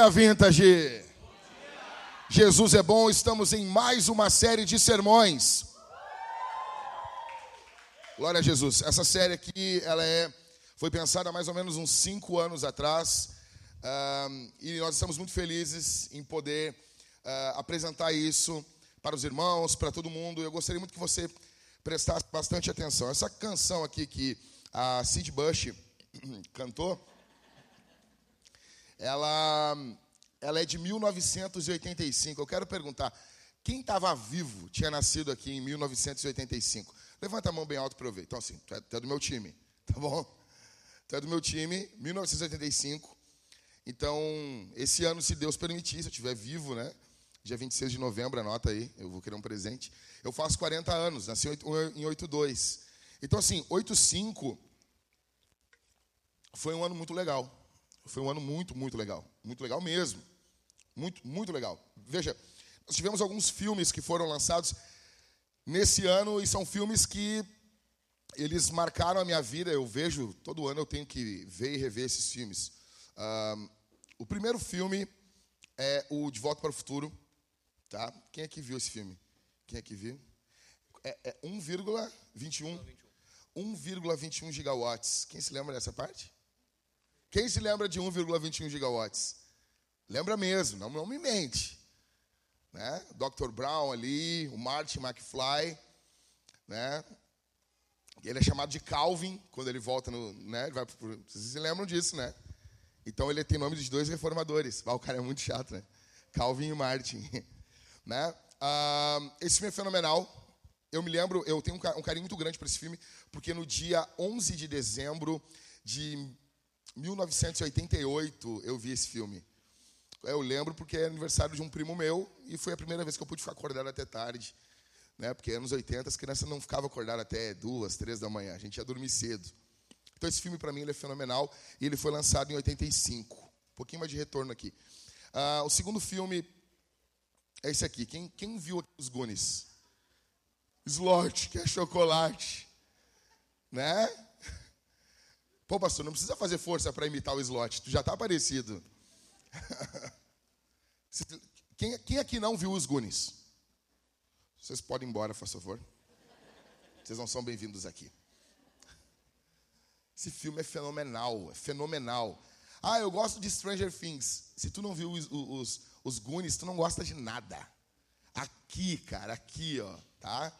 Dia, Vintage! Jesus é bom, estamos em mais uma série de sermões. Glória a Jesus. Essa série aqui, ela é, foi pensada mais ou menos uns cinco anos atrás. Um, e nós estamos muito felizes em poder uh, apresentar isso para os irmãos, para todo mundo. Eu gostaria muito que você prestasse bastante atenção. Essa canção aqui que a Sid Bush cantou, ela, ela é de 1985. Eu quero perguntar, quem estava vivo, tinha nascido aqui em 1985? Levanta a mão bem alto para eu ver. Então, assim, tu é, tu é do meu time, tá bom? Tu é do meu time, 1985. Então, esse ano, se Deus permitir, se eu estiver vivo, né? Dia 26 de novembro, anota aí, eu vou querer um presente. Eu faço 40 anos, nasci em 82. Então, assim, 85 foi um ano muito legal. Foi um ano muito, muito legal. Muito legal mesmo. Muito, muito legal. Veja, nós tivemos alguns filmes que foram lançados nesse ano e são filmes que eles marcaram a minha vida. Eu vejo, todo ano eu tenho que ver e rever esses filmes. o primeiro filme é o De Volta para o Futuro. Tá? Quem é que viu esse filme? Quem é que viu? É, é 1,21 1,21 gigawatts. Quem se lembra dessa parte? Quem se lembra de 1,21 gigawatts? Lembra mesmo, não, não me mente. Né? Dr. Brown ali, o Martin McFly, né? Ele é chamado de Calvin quando ele volta no, né? Ele vai, vocês se lembram disso, né? Então ele tem nome de dois reformadores. Ah, o cara é muito chato, né? Calvin e Martin, né? Ah, esse filme é fenomenal. Eu me lembro, eu tenho um carinho muito grande por esse filme, porque no dia 11 de dezembro de 1988 eu vi esse filme. Eu lembro porque é aniversário de um primo meu e foi a primeira vez que eu pude ficar acordado até tarde. Né? Porque anos 80 as crianças não ficavam acordadas até duas, três da manhã. A gente ia dormir cedo. Então esse filme para mim ele é fenomenal e ele foi lançado em 85. Um pouquinho mais de retorno aqui. Ah, o segundo filme é esse aqui. Quem, quem viu os Goonies? Slot, que é chocolate. Né? Pô, pastor, não precisa fazer força para imitar o slot, tu já está parecido. quem, quem aqui não viu os Goonies? Vocês podem ir embora, por favor. Vocês não são bem-vindos aqui. Esse filme é fenomenal, é fenomenal. Ah, eu gosto de Stranger Things. Se tu não viu os, os, os Goonies, tu não gosta de nada. Aqui, cara, aqui, ó, tá?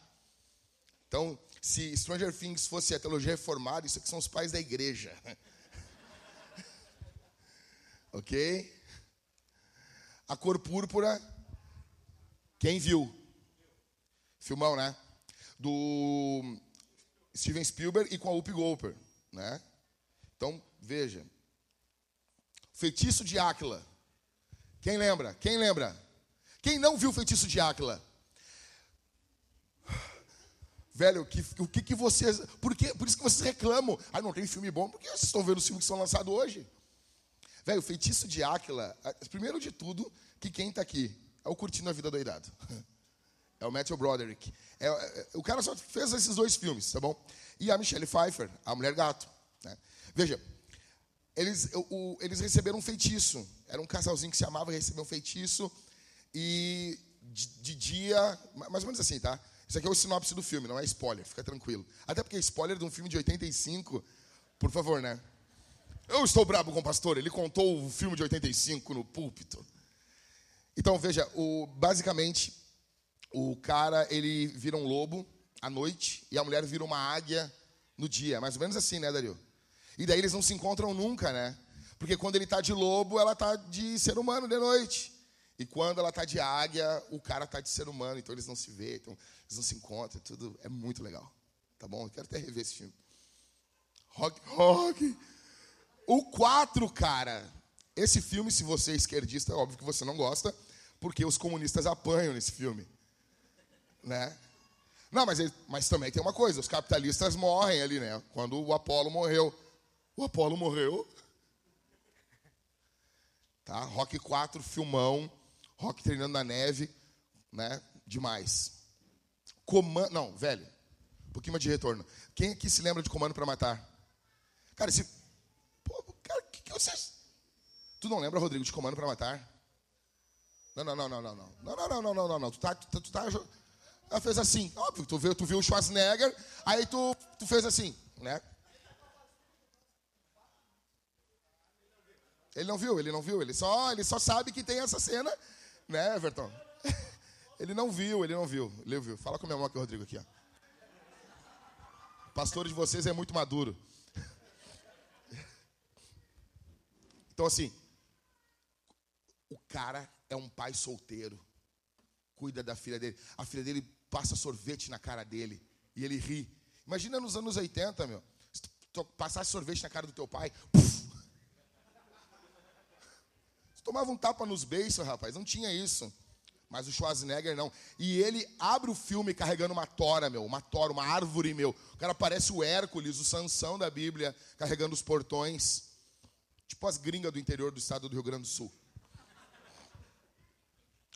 Então, se Stranger Things fosse a teologia reformada, isso aqui são os pais da igreja. ok? A cor púrpura, quem viu? Filmão, né? Do Steven Spielberg e com a Whoopi Goldberg, né? Então, veja. Feitiço de Áquila. Quem lembra? Quem lembra? Quem não viu o Feitiço de Áquila? Velho, que, o que, que vocês. Por, que, por isso que vocês reclamam. Ah, não tem filme bom. Por que vocês estão vendo os filmes que são lançados hoje? Velho, o feitiço de Áquila. Primeiro de tudo, que quem está aqui é o Curtindo a Vida Doidado. É o Matthew Broderick. É, é, o cara só fez esses dois filmes, tá bom? E a Michelle Pfeiffer, a Mulher Gato. Né? Veja, eles, o, eles receberam um feitiço. Era um casalzinho que se amava e recebeu um feitiço. E de, de dia, mais ou menos assim, tá? Isso aqui é o sinopse do filme, não é spoiler, fica tranquilo. Até porque spoiler de um filme de 85, por favor, né? Eu estou brabo com o pastor, ele contou o filme de 85 no púlpito. Então, veja, o, basicamente, o cara, ele vira um lobo à noite e a mulher vira uma águia no dia. Mais ou menos assim, né, Dario? E daí eles não se encontram nunca, né? Porque quando ele está de lobo, ela está de ser humano de noite. E quando ela está de águia, o cara está de ser humano, então eles não se veem, então eles não se encontram, tudo é muito legal. Tá bom? Eu quero até rever esse filme. Rock, rock. O 4, cara. Esse filme, se você é esquerdista, é óbvio que você não gosta, porque os comunistas apanham nesse filme. Né? Não, mas, ele, mas também tem uma coisa, os capitalistas morrem ali, né? Quando o Apolo morreu. O Apolo morreu. Tá? Rock 4, filmão. Rock treinando na neve, né? Demais. Comando, não, velho. Um pouquinho mais de retorno. Quem aqui se lembra de Comando para Matar? Cara, esse pô, cara, que, que vocês Tu não lembra, Rodrigo, de Comando para Matar? Não, não, não, não, não, não. Não, não, não, não, não, não, não. Tu tá, tu, tu tá. Ela fez assim, óbvio, tu viu, tu viu o Schwarzenegger, aí tu, tu fez assim, né? Ele não viu, ele não viu, ele só, ele só sabe que tem essa cena, né, Everton? Ele não viu, ele não viu, ele viu. Fala com a minha mão aqui, Rodrigo, aqui, ó. Pastor de vocês é muito maduro. Então, assim, o cara é um pai solteiro, cuida da filha dele. A filha dele passa sorvete na cara dele e ele ri. Imagina nos anos 80, meu, se tu passasse sorvete na cara do teu pai, tomava um tapa nos beiços, rapaz, não tinha isso. Mas o Schwarzenegger não. E ele abre o filme carregando uma tora, meu, uma tora, uma árvore, meu. O cara parece o Hércules, o Sansão da Bíblia, carregando os portões. Tipo as gringas do interior do estado do Rio Grande do Sul.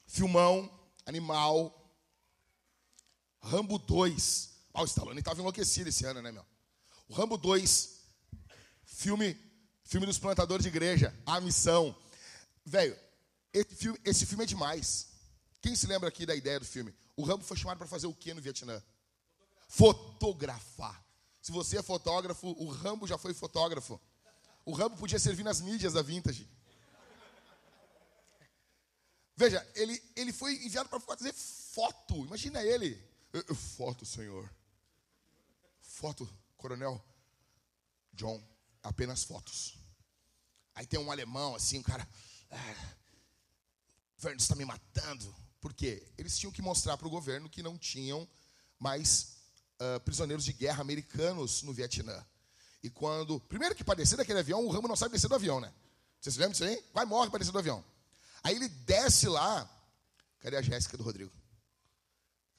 Filmão, animal. Rambo 2. Ah, o Stallone estava enlouquecido esse ano, né, meu? O Rambo 2, filme, filme dos plantadores de igreja, A Missão. Velho, esse filme, esse filme é demais. Quem se lembra aqui da ideia do filme? O Rambo foi chamado para fazer o que no Vietnã? Fotografar. Se você é fotógrafo, o Rambo já foi fotógrafo. O Rambo podia servir nas mídias da Vintage. Veja, ele, ele foi enviado para fazer foto. Imagina ele. Foto, senhor. Foto, coronel John. Apenas fotos. Aí tem um alemão, assim, um cara. Ah, o governo está me matando. Por quê? Eles tinham que mostrar para o governo que não tinham mais uh, prisioneiros de guerra americanos no Vietnã. E quando. Primeiro que para descer daquele avião, o Rambo não sabe descer do avião, né? Vocês lembram disso aí? Vai, morre para descer do avião. Aí ele desce lá. Cadê a Jéssica do Rodrigo?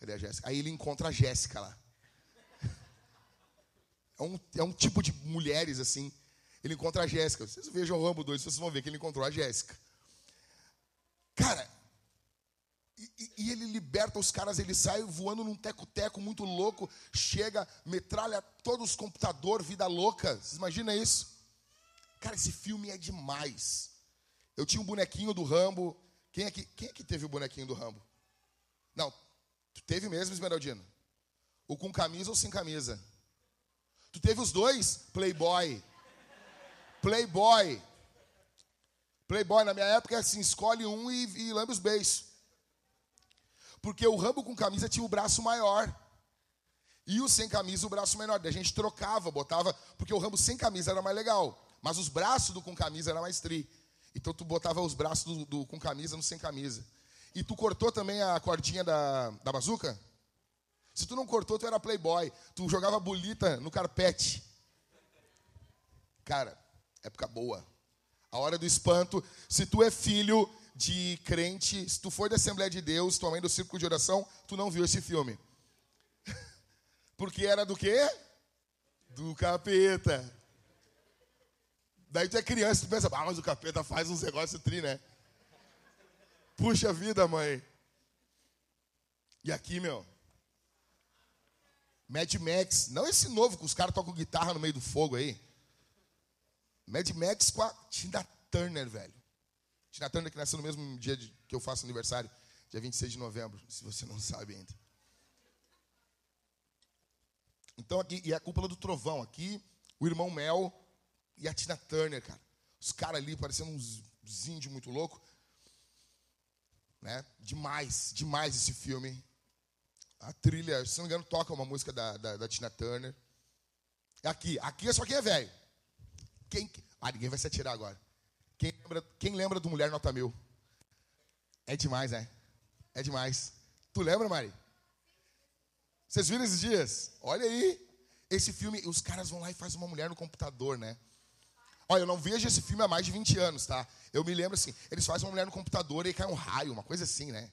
Cadê a Jéssica? Aí ele encontra a Jéssica lá. É um, é um tipo de mulheres assim. Ele encontra a Jéssica. Vocês vejam o Rambo 2, vocês vão ver que ele encontrou a Jéssica. Cara, e, e, ele liberta os caras, ele sai voando num teco-teco muito louco, chega, metralha todos os computadores, vida louca. Vocês imaginam isso? Cara, esse filme é demais. Eu tinha um bonequinho do Rambo. Quem é que, quem é que teve o bonequinho do Rambo? Não, tu teve mesmo, Esmeraldino? O com camisa ou sem camisa? Tu teve os dois? Playboy. Playboy. Playboy, na minha época, é assim, escolhe um e, e lambe os beijos. Porque o Rambo com camisa tinha o braço maior. E o sem camisa, o braço menor. A gente trocava, botava, porque o Rambo sem camisa era mais legal. Mas os braços do com camisa era mais tri. Então tu botava os braços do, do, com camisa no sem camisa. E tu cortou também a cordinha da, da bazuca? Se tu não cortou, tu era playboy. Tu jogava bolita no carpete. Cara, época boa. A hora do espanto. Se tu é filho de crente, se tu for da Assembleia de Deus, tua mãe do círculo de oração, tu não viu esse filme. Porque era do quê? Do capeta. Daí tu é criança, tu pensa, ah, mas o capeta faz uns negócios tri, né? Puxa vida, mãe. E aqui, meu. Mad Max. Não esse novo que os caras tocam guitarra no meio do fogo aí. Mad Max com a Tina Turner, velho. Tina Turner que nasceu no mesmo dia de, que eu faço aniversário, dia 26 de novembro, se você não sabe ainda. Então aqui, e a cúpula do trovão. Aqui, o irmão Mel e a Tina Turner, cara. Os caras ali parecendo uns, índios muito loucos. Né? Demais, demais esse filme. A trilha, se não me engano, toca uma música da, da, da Tina Turner. Aqui, aqui é só quem é velho. Quem, ah, ninguém vai se atirar agora. Quem lembra, quem lembra do Mulher Nota Mil? É demais, né? É demais. Tu lembra, Mari? Vocês viram esses dias? Olha aí. Esse filme, os caras vão lá e fazem uma mulher no computador, né? Olha, eu não vejo esse filme há mais de 20 anos, tá? Eu me lembro assim, eles fazem uma mulher no computador e cai um raio, uma coisa assim, né?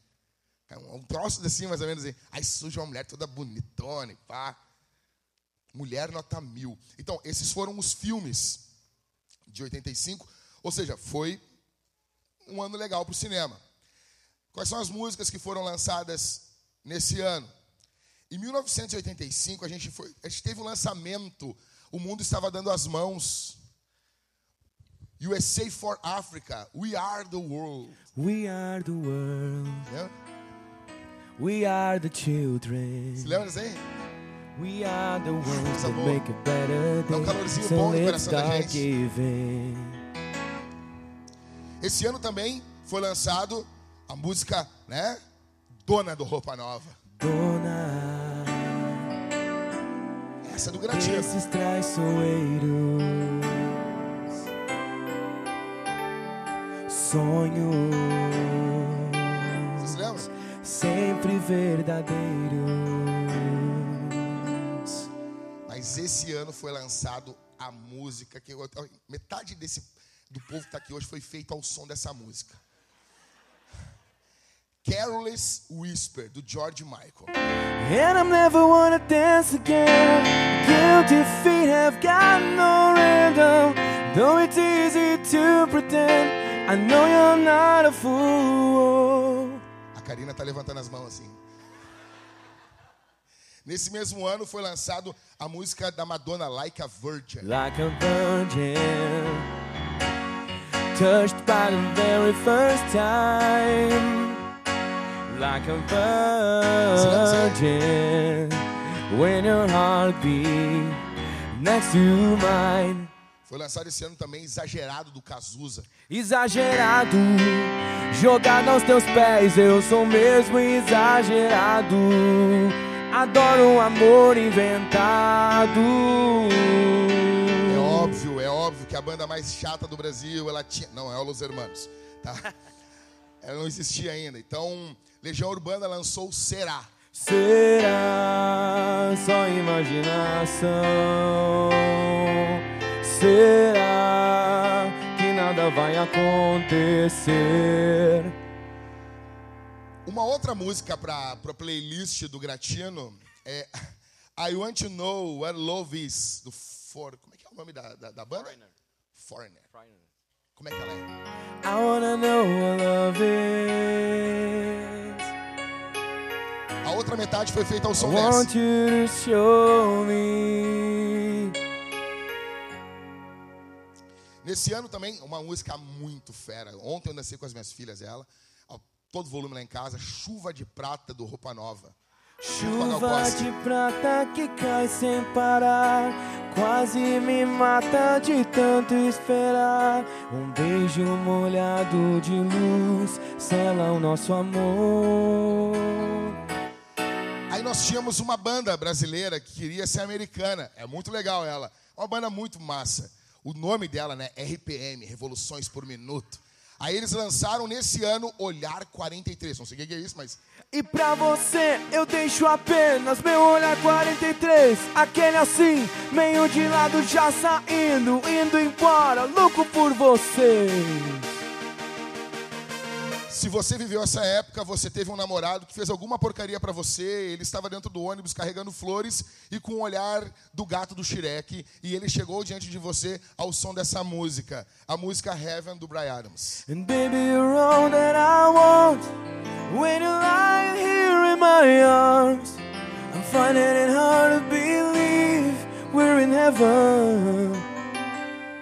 Cai um, um troço assim, mais ou menos assim. Aí surge uma mulher toda bonitona e pá. Mulher nota mil. Então, esses foram os filmes de 85. Ou seja, foi um ano legal para o cinema. Quais são as músicas que foram lançadas nesse ano? Em 1985, a gente, foi, a gente teve o um lançamento, o mundo estava dando as mãos USA for Africa. We are the world. We are the world. Lembra? We are the children. Se lembra disso aí? Coisa that boa. make better Dá um calorzinho So bom no coração da gente. giving. Esse ano também foi lançado a música, né? Dona do Roupa Nova. Dona Essa é do Gratino. desses traiçoeiros, sonhos sempre verdadeiros. Mas esse ano foi lançado a música que eu- metade desse do povo que está aqui hoje foi feito ao som dessa música. Careless Whisper do George Michael. And I'm never wanna dance again. Guilty feet have got no rhythm. Though it's easy to pretend, I know you're not a fool. A Karina tá levantando as mãos assim. Nesse mesmo ano foi lançado a música da Madonna Like a Virgin. Like a virgin, touched by the very first time. Like a virgin, when your heart beat next to mine. Foi lançado esse ano também Exagerado do Cazuza. Exagerado, jogado aos teus pés, eu sou mesmo exagerado. Adoro um amor inventado. É óbvio, é óbvio que a banda mais chata do Brasil, ela tinha. Não, é o Los Hermanos, tá? Ela não existia ainda. Então, Legião Urbana lançou Será. Será só imaginação? Será que nada vai acontecer? Uma outra música para a playlist do Gratino é I Want to Know What Love Is, do For. Como é que é o nome da, da, da banda? Foreigner. Como é que ela é? I wanna know what love is. A outra metade foi feita ao I som want dessa. you to show me. Nesse ano também, uma música muito fera. Ontem eu dancei com as minhas filhas, ela. Todo volume lá em casa. Chuva de Prata do Roupa Nova. Chuva de prata que cai sem parar, quase me mata de tanto esperar. Um beijo molhado de luz sela o nosso amor. Aí nós tínhamos uma banda brasileira que queria ser americana. É muito legal ela. Uma banda muito massa. O nome dela, né? RPM, Revoluções por Minuto. Aí eles lançaram nesse ano Olhar 43. Não sei o que é isso, mas E pra você eu deixo apenas meu olhar 43, aquele assim, meio de lado já saindo, indo embora, louco por você. Se você viveu essa época, você teve um namorado que fez alguma porcaria pra você, ele estava dentro do ônibus carregando flores e com o olhar do gato do Shrek, e ele chegou diante de você ao som dessa música, a música Heaven do Brian Adams. And baby, you're all that I want. When you're lying here in my arms, I'm finding it hard to believe we're in heaven.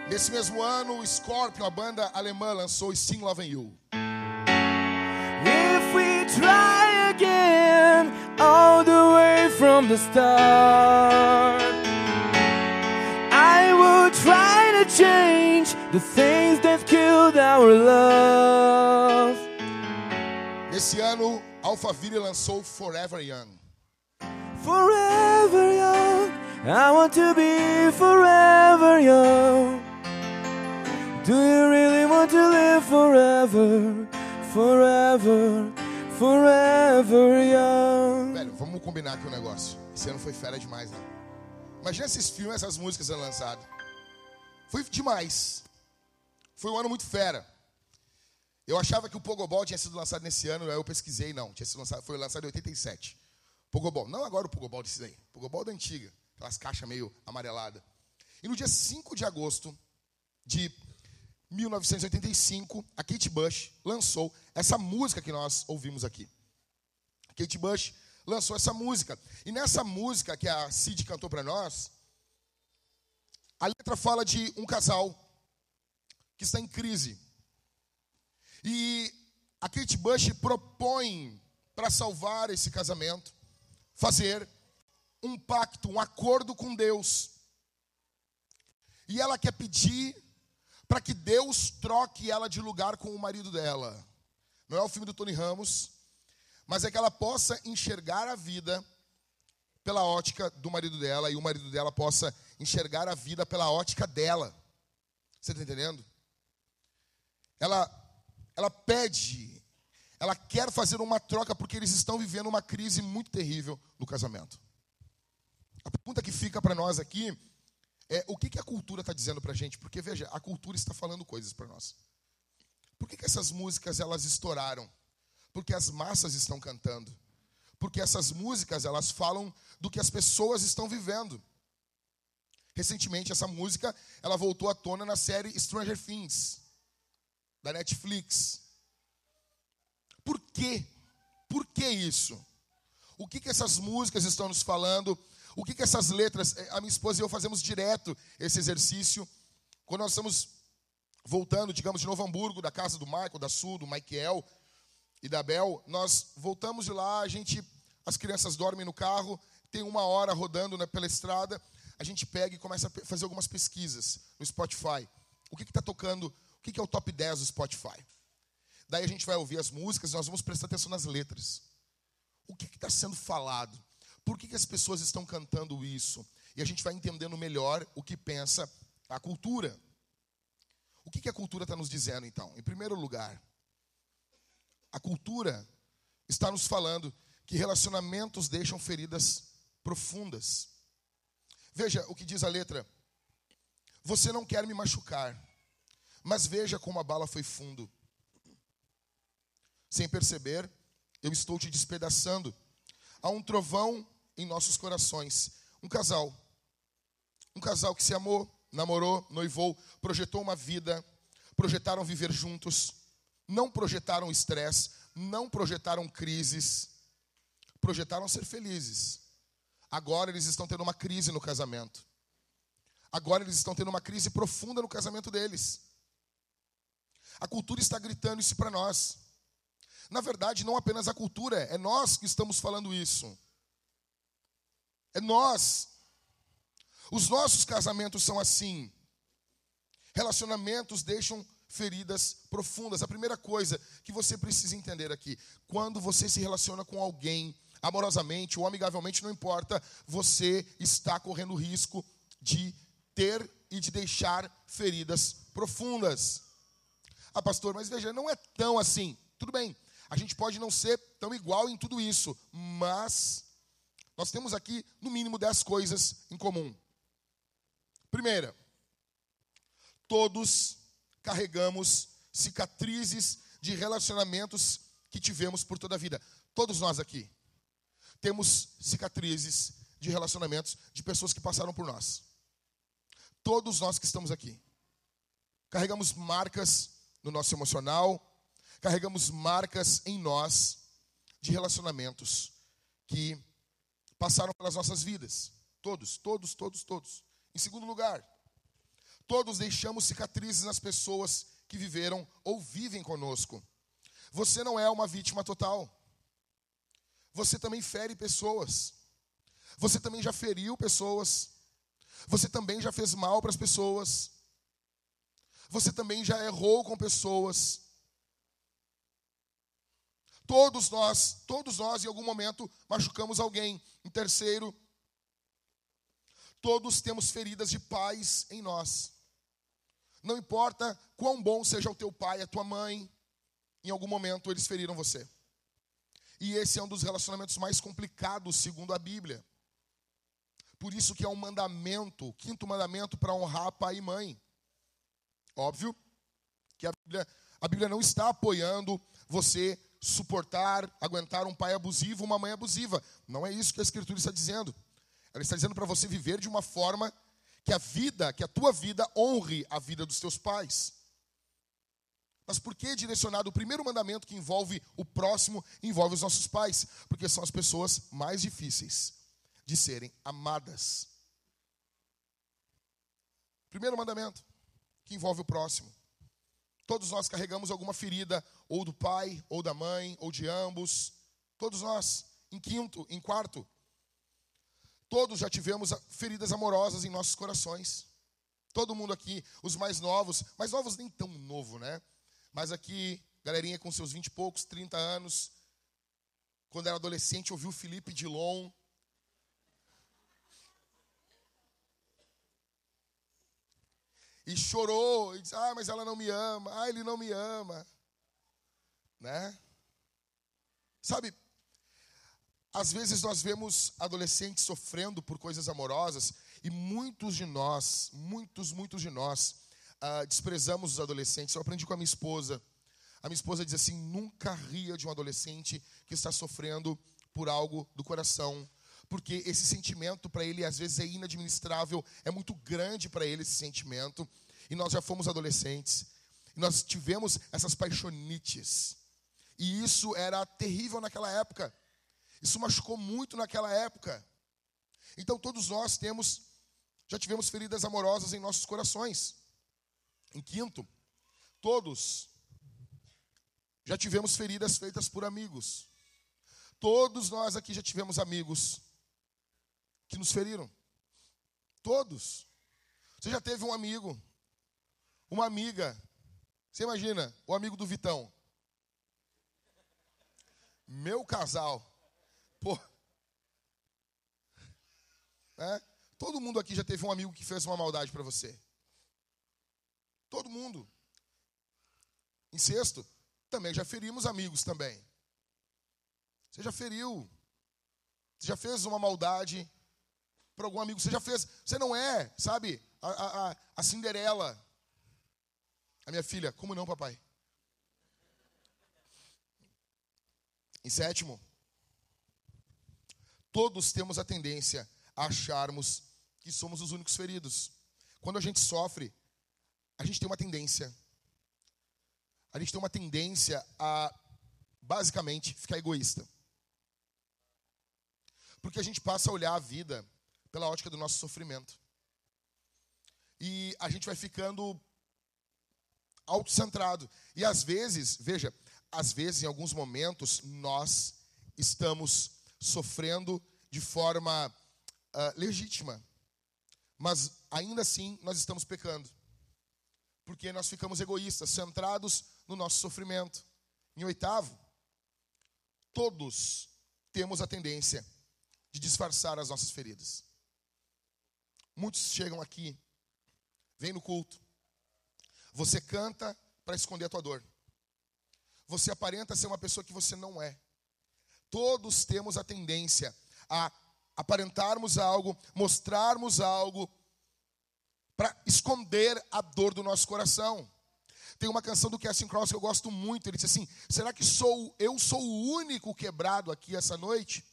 Nesse mesmo ano, o Scorpion, a banda alemã, lançou Sing Loving You. Try again, all the way from the start, I will try to change the things that killed our love. Nesse ano, Alphaville lançou Forever Young. Forever young, I want to be forever young. Do you really want to live forever, forever, forever young? Velho, vamos combinar aqui um negócio. Esse ano foi fera demais, né? Imagina esses filmes, essas músicas sendo lançadas. Foi demais. Foi um ano muito fera. Eu achava que o Pogobol tinha sido lançado nesse ano, aí eu pesquisei, não. Tinha sido lançado, foi lançado em 87. Pogobol, não agora o Pogobol desse daí. Pogobol da antiga, aquelas caixas meio amareladas. E no dia 5 de agosto de 1985, a Kate Bush lançou essa música que nós ouvimos aqui. A Kate Bush lançou essa música. E nessa música que a Cid cantou para nós, a letra fala de um casal que está em crise. E a Kate Bush propõe para salvar esse casamento fazer um pacto, um acordo com Deus. E ela quer pedir para que Deus troque ela de lugar com o marido dela. Não é o filme do Tony Ramos, mas é que ela possa enxergar a vida pela ótica do marido dela e o marido dela possa enxergar a vida pela ótica dela. Você está entendendo? Ela, ela pede, ela quer fazer uma troca porque eles estão vivendo uma crise muito terrível no casamento. A pergunta que fica para nós aqui é o que, que a cultura está dizendo para a gente? Porque veja, a cultura está falando coisas para nós. Por que, que essas músicas elas estouraram? Porque as massas estão cantando. Porque essas músicas elas falam do que as pessoas estão vivendo. Recentemente essa música ela voltou à tona na série Stranger Things da Netflix. Por quê? Por que isso? O que, que essas músicas estão nos falando? O que, que essas letras, eh, a minha esposa e eu fazemos direto esse exercício, quando nós estamos voltando, digamos, de Novo Hamburgo, da casa do Michael, da Sul, do Michael e da Bel, nós voltamos de lá, a gente, as crianças dormem no carro, tem uma hora rodando né, pela estrada, a gente pega e começa a fazer algumas pesquisas no Spotify. O que está tocando, o que, que é o top 10 do Spotify? Daí a gente vai ouvir as músicas e nós vamos prestar atenção nas letras. O que está sendo falado? Por que, que as pessoas estão cantando isso? E a gente vai entendendo melhor o que pensa a cultura. O que, que a cultura está nos dizendo, então? Em primeiro lugar, a cultura está nos falando que relacionamentos deixam feridas profundas. Veja o que diz a letra. Você não quer me machucar, mas veja como a bala foi fundo. Sem perceber, eu estou te despedaçando. Há um trovão em nossos corações. Um casal. Um casal que se amou, namorou, noivou, projetou uma vida, projetaram viver juntos, não projetaram estresse, não projetaram crises, projetaram ser felizes. Agora eles estão tendo uma crise no casamento. Agora eles estão tendo uma crise profunda no casamento deles. A cultura está gritando isso para nós. Na verdade, não apenas a cultura, é nós que estamos falando isso. É nós. Os nossos casamentos são assim. Relacionamentos deixam feridas profundas. A primeira coisa que você precisa entender aqui, quando você se relaciona com alguém amorosamente ou amigavelmente, não importa, você está correndo risco de ter e de deixar feridas profundas. Ah, pastor, mas veja, não é tão assim. Tudo bem, a gente pode não ser tão igual em tudo isso, mas nós temos aqui, no mínimo, dez coisas em comum. Primeira, todos carregamos cicatrizes de relacionamentos que tivemos por toda a vida. Todos nós aqui temos cicatrizes de relacionamentos de pessoas que passaram por nós. Todos nós que estamos aqui carregamos marcas no nosso emocional, carregamos marcas em nós de relacionamentos que passaram pelas nossas vidas. Todos, todos, todos, todos. Em segundo lugar, todos deixamos cicatrizes nas pessoas que viveram ou vivem conosco. Você não é uma vítima total. Você também fere pessoas. Você também já feriu pessoas. Você também já fez mal para as pessoas. Você também já errou com pessoas. Todos nós, todos nós em algum momento machucamos alguém. Em terceiro, todos temos feridas de pais em nós. Não importa quão bom seja o teu pai, a tua mãe, em algum momento eles feriram você. E esse é um dos relacionamentos mais complicados, segundo a Bíblia. Por isso que é um mandamento, quinto mandamento para honrar pai e mãe. Óbvio que a Bíblia, a Bíblia não está apoiando você suportar, aguentar um pai abusivo, uma mãe abusiva. Não é isso que a Escritura está dizendo. Ela está dizendo para você viver de uma forma que a vida, que a tua vida honre a vida dos teus pais. Mas por que direcionado o primeiro mandamento que envolve o próximo, envolve os nossos pais? Porque são as pessoas mais difíceis de serem amadas. Primeiro mandamento que envolve o próximo. Todos nós carregamos alguma ferida, ou do pai, ou da mãe, ou de ambos. Todos nós. Em quinto, em quarto, todos já tivemos feridas amorosas em nossos corações. Todo mundo aqui, os mais novos, mais novos nem tão novo, né? Mas aqui, galerinha com seus vinte e poucos, 30 anos, quando era adolescente, ouviu Felipe Dilon. E chorou, e disse, ah, mas ela não me ama, ah, ele não me ama. Né? Sabe, às vezes nós vemos adolescentes sofrendo por coisas amorosas e muitos de nós, muitos, muitos de nós, uh, desprezamos os adolescentes. Eu aprendi com a minha esposa. A minha esposa diz assim: nunca ria de um adolescente que está sofrendo por algo do coração, porque esse sentimento para ele às vezes é inadministrável, é muito grande para ele esse sentimento. E nós já fomos adolescentes, e nós tivemos essas paixonites. E isso era terrível naquela época. Isso machucou muito naquela época. Então todos nós temos, já tivemos feridas amorosas em nossos corações. Em quinto, todos já tivemos feridas feitas por amigos. Todos nós aqui já tivemos amigos que nos feriram. Todos. Você já teve um amigo, uma amiga. Você imagina, o amigo do Vitão. Meu casal. Pô. É? Todo mundo aqui já teve um amigo que fez uma maldade para você. Todo mundo. Em sexto, também já ferimos amigos também. Você já feriu. Você já fez uma maldade para algum amigo. Você já fez. Você não é, sabe, a, a, a Cinderela. A minha filha, como não, papai? Em sétimo, Todos temos a tendência a acharmos que somos os únicos feridos. Quando a gente sofre, a gente tem uma tendência. A gente tem uma tendência a, basicamente, ficar egoísta. Porque a gente passa a olhar a vida pela ótica do nosso sofrimento. E a gente vai ficando autocentrado. E às vezes, veja, às vezes, em alguns momentos, nós estamos sofrendo de forma uh, legítima. Mas ainda assim nós estamos pecando. Porque nós ficamos egoístas, centrados no nosso sofrimento. Em oitavo, todos temos a tendência de disfarçar as nossas feridas. Muitos chegam aqui, vêm no culto. Você canta para esconder a tua dor. Você aparenta ser uma pessoa que você não é. Todos temos a tendência a aparentarmos algo, mostrarmos algo, para esconder a dor do nosso coração. Tem uma canção do Casting Cross que eu gosto muito. Ele diz assim: Será que sou eu sou o único quebrado aqui essa noite?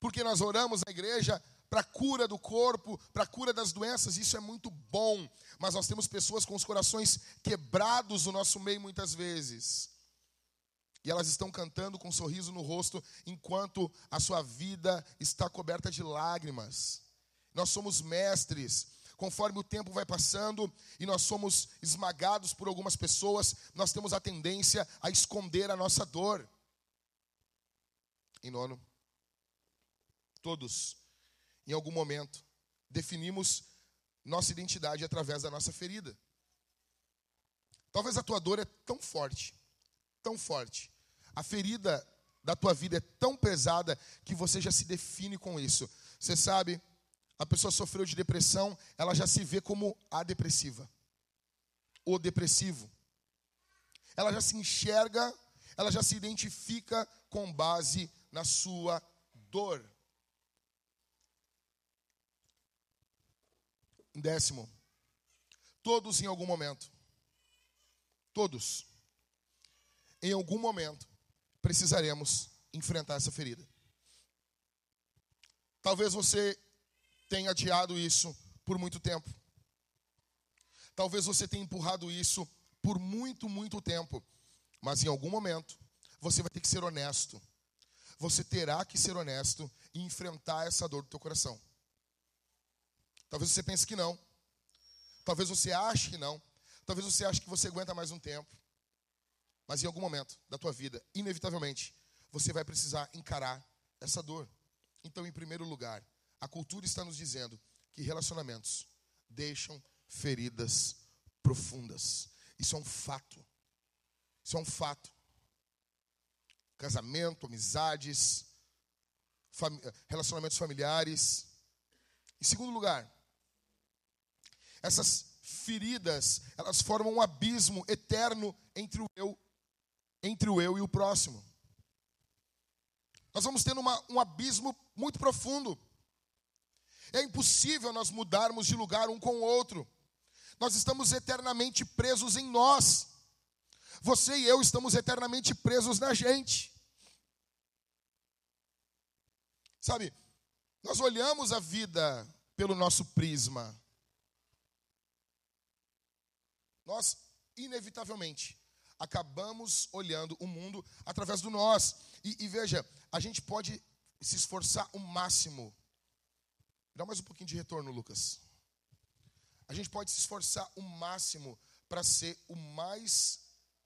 Porque nós oramos na igreja para cura do corpo, para cura das doenças, isso é muito bom. Mas nós temos pessoas com os corações quebrados no nosso meio muitas vezes. E elas estão cantando com um sorriso no rosto, enquanto a sua vida está coberta de lágrimas. Nós somos mestres. Conforme o tempo vai passando e nós somos esmagados por algumas pessoas, nós temos a tendência a esconder a nossa dor. Em nono, todos, em algum momento, definimos nossa identidade através da nossa ferida. Talvez a tua dor é tão forte tão forte, a ferida da tua vida é tão pesada que você já se define com isso. Você sabe, a pessoa sofreu de depressão, ela já se vê como a depressiva, o depressivo. Ela já se enxerga, ela já se identifica com base na sua dor. Décimo, todos em algum momento, todos em algum momento, precisaremos enfrentar essa ferida. Talvez você tenha adiado isso por muito tempo. Talvez você tenha empurrado isso por muito, muito tempo. Mas em algum momento, você vai ter que ser honesto. Você terá que ser honesto e enfrentar essa dor do teu coração. Talvez você pense que não. Talvez você ache que não. Talvez você ache que você aguenta mais um tempo. Mas em algum momento da tua vida, inevitavelmente, você vai precisar encarar essa dor. Então, em primeiro lugar, a cultura está nos dizendo que relacionamentos deixam feridas profundas. Isso é um fato. Isso é um fato. Casamento, amizades, relacionamentos familiares. Em segundo lugar, essas feridas, elas formam um abismo eterno entre o eu, entre o eu e o próximo. Nós vamos tendo uma, um abismo muito profundo. É impossível nós mudarmos de lugar um com o outro. Nós estamos eternamente presos em nós. Você e eu estamos eternamente presos na gente. Sabe, nós olhamos a vida pelo nosso prisma. Nós, inevitavelmente, acabamos olhando o mundo através do nós. E, e, veja, a gente pode se esforçar o máximo. Dá mais um pouquinho de retorno, Lucas. A gente pode se esforçar o máximo para ser o mais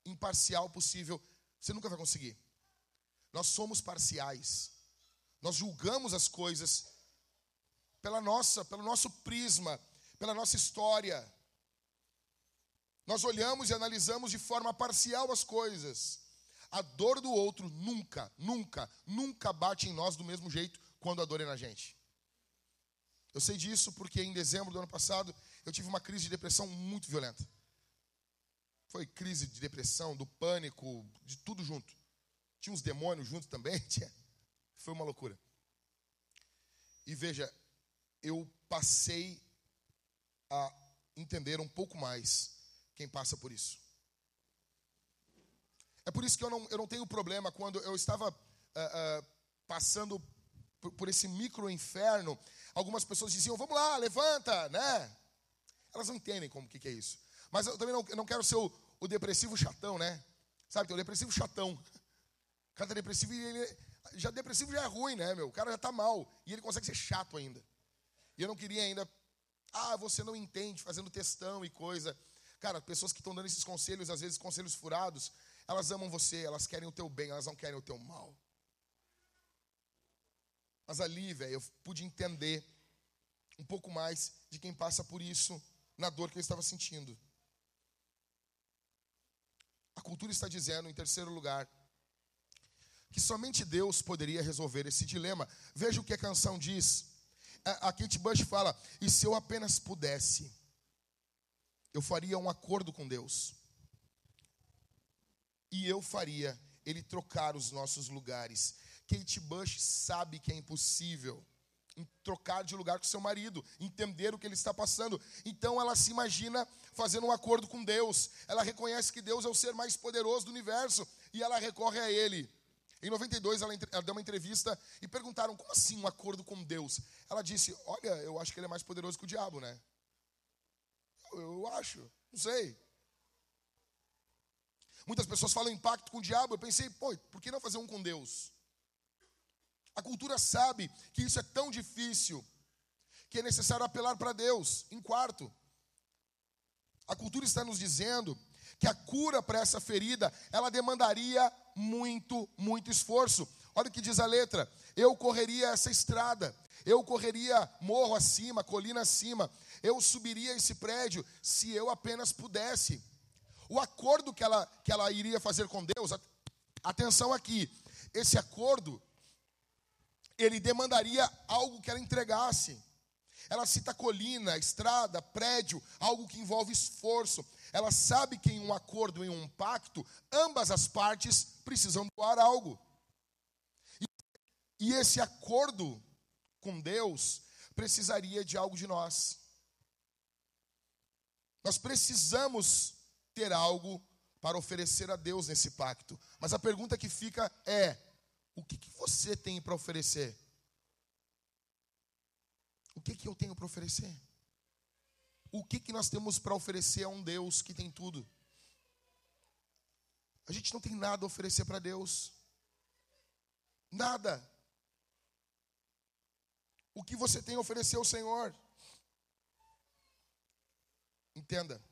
imparcial possível. Você nunca vai conseguir. Nós somos parciais. Nós julgamos as coisas pela nossa, pelo nosso prisma, pela nossa história. Nós olhamos e analisamos de forma parcial as coisas. A dor do outro nunca, nunca, nunca bate em nós do mesmo jeito quando a dor é na gente. Eu sei disso porque em dezembro do ano passado eu tive uma crise de depressão muito violenta. Foi crise de depressão, do pânico, de tudo junto. Tinha uns demônios junto também, tinha. Foi uma loucura. E veja, eu passei a entender um pouco mais quem passa por isso. É por isso que eu não, eu não tenho problema quando eu estava uh, uh, passando por, por, esse micro inferno. Algumas pessoas diziam: Vamos lá, levanta, né? Elas não entendem como que, que é isso. Mas eu também não, eu não quero ser o, o, depressivo chatão, né? Sabe, tem o depressivo chatão. O cara tá depressivo ele, já depressivo já é ruim, né, meu? O cara já tá mal e ele consegue ser chato ainda. E eu não queria ainda, ah, você não entende, fazendo textão e coisa. Cara, pessoas que estão dando esses conselhos, às vezes conselhos furados, elas amam você, elas querem o teu bem, elas não querem o teu mal. Mas ali, velho, eu pude entender um pouco mais de quem passa por isso, na dor que eu estava sentindo. A cultura está dizendo, em terceiro lugar, que somente Deus poderia resolver esse dilema. Veja o que a canção diz. A Kate Bush fala: E se eu apenas pudesse eu faria um acordo com Deus. E eu faria ele trocar os nossos lugares. Kate Bush sabe que é impossível trocar de lugar com seu marido, entender o que ele está passando. Então ela se imagina fazendo um acordo com Deus. Ela reconhece que Deus é o ser mais poderoso do universo e ela recorre a ele. Em 92 ela, ela deu uma entrevista e perguntaram: "Como assim um acordo com Deus?" Ela disse: "Olha, eu acho que ele é mais poderoso que o diabo, né?" Eu acho, não sei. Muitas pessoas falam em pacto com o diabo. Eu pensei, pô, por que não fazer um com Deus? A cultura sabe que isso é tão difícil que é necessário apelar para Deus. Em quarto, a cultura está nos dizendo que a cura para essa ferida, ela demandaria muito, muito esforço. Olha o que diz a letra: eu correria essa estrada, eu correria morro acima, colina acima, eu subiria esse prédio se eu apenas pudesse. O acordo que ela, que ela iria fazer com Deus, atenção aqui, esse acordo, ele demandaria algo que ela entregasse. Ela cita colina, estrada, prédio, algo que envolve esforço. Ela sabe que em um acordo, em um pacto, ambas as partes precisam doar algo. E esse acordo com Deus precisaria de algo de nós. Nós precisamos ter algo para oferecer a Deus nesse pacto. Mas a pergunta que fica é: o que, que você tem para oferecer? O que, que eu tenho para oferecer? O que, que nós temos para oferecer a um Deus que tem tudo? A gente não tem nada a oferecer para Deus. Nada. O que você tem a oferecer ao Senhor? Entenda.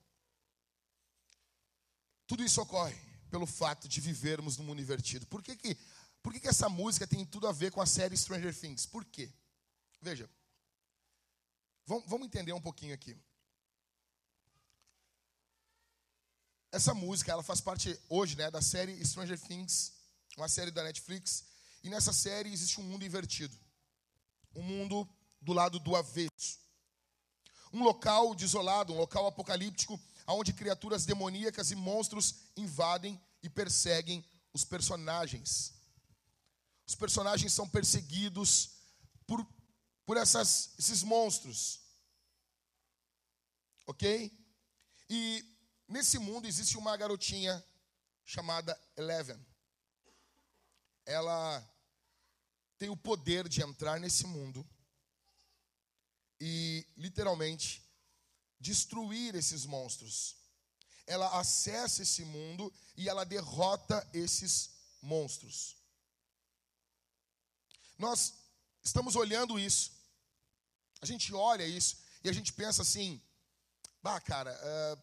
Tudo isso ocorre pelo fato de vivermos num mundo invertido. Por que, que, por que, que essa música tem tudo a ver com a série Stranger Things? Por quê? Veja, vamos, vamos entender um pouquinho aqui. Essa música, ela faz parte hoje, né, da série Stranger Things, uma série da Netflix, e nessa série existe um mundo invertido. Um mundo do lado do avesso. Um local desolado, um local apocalíptico, onde criaturas demoníacas e monstros invadem e perseguem os personagens. Os personagens são perseguidos por, por essas, esses monstros. Ok? E nesse mundo existe uma garotinha chamada Eleven. Ela tem o poder de entrar nesse mundo e, literalmente, destruir esses monstros. Ela acessa esse mundo e ela derrota esses monstros. Nós estamos olhando isso. A gente olha isso e a gente pensa assim: bah, cara, uh,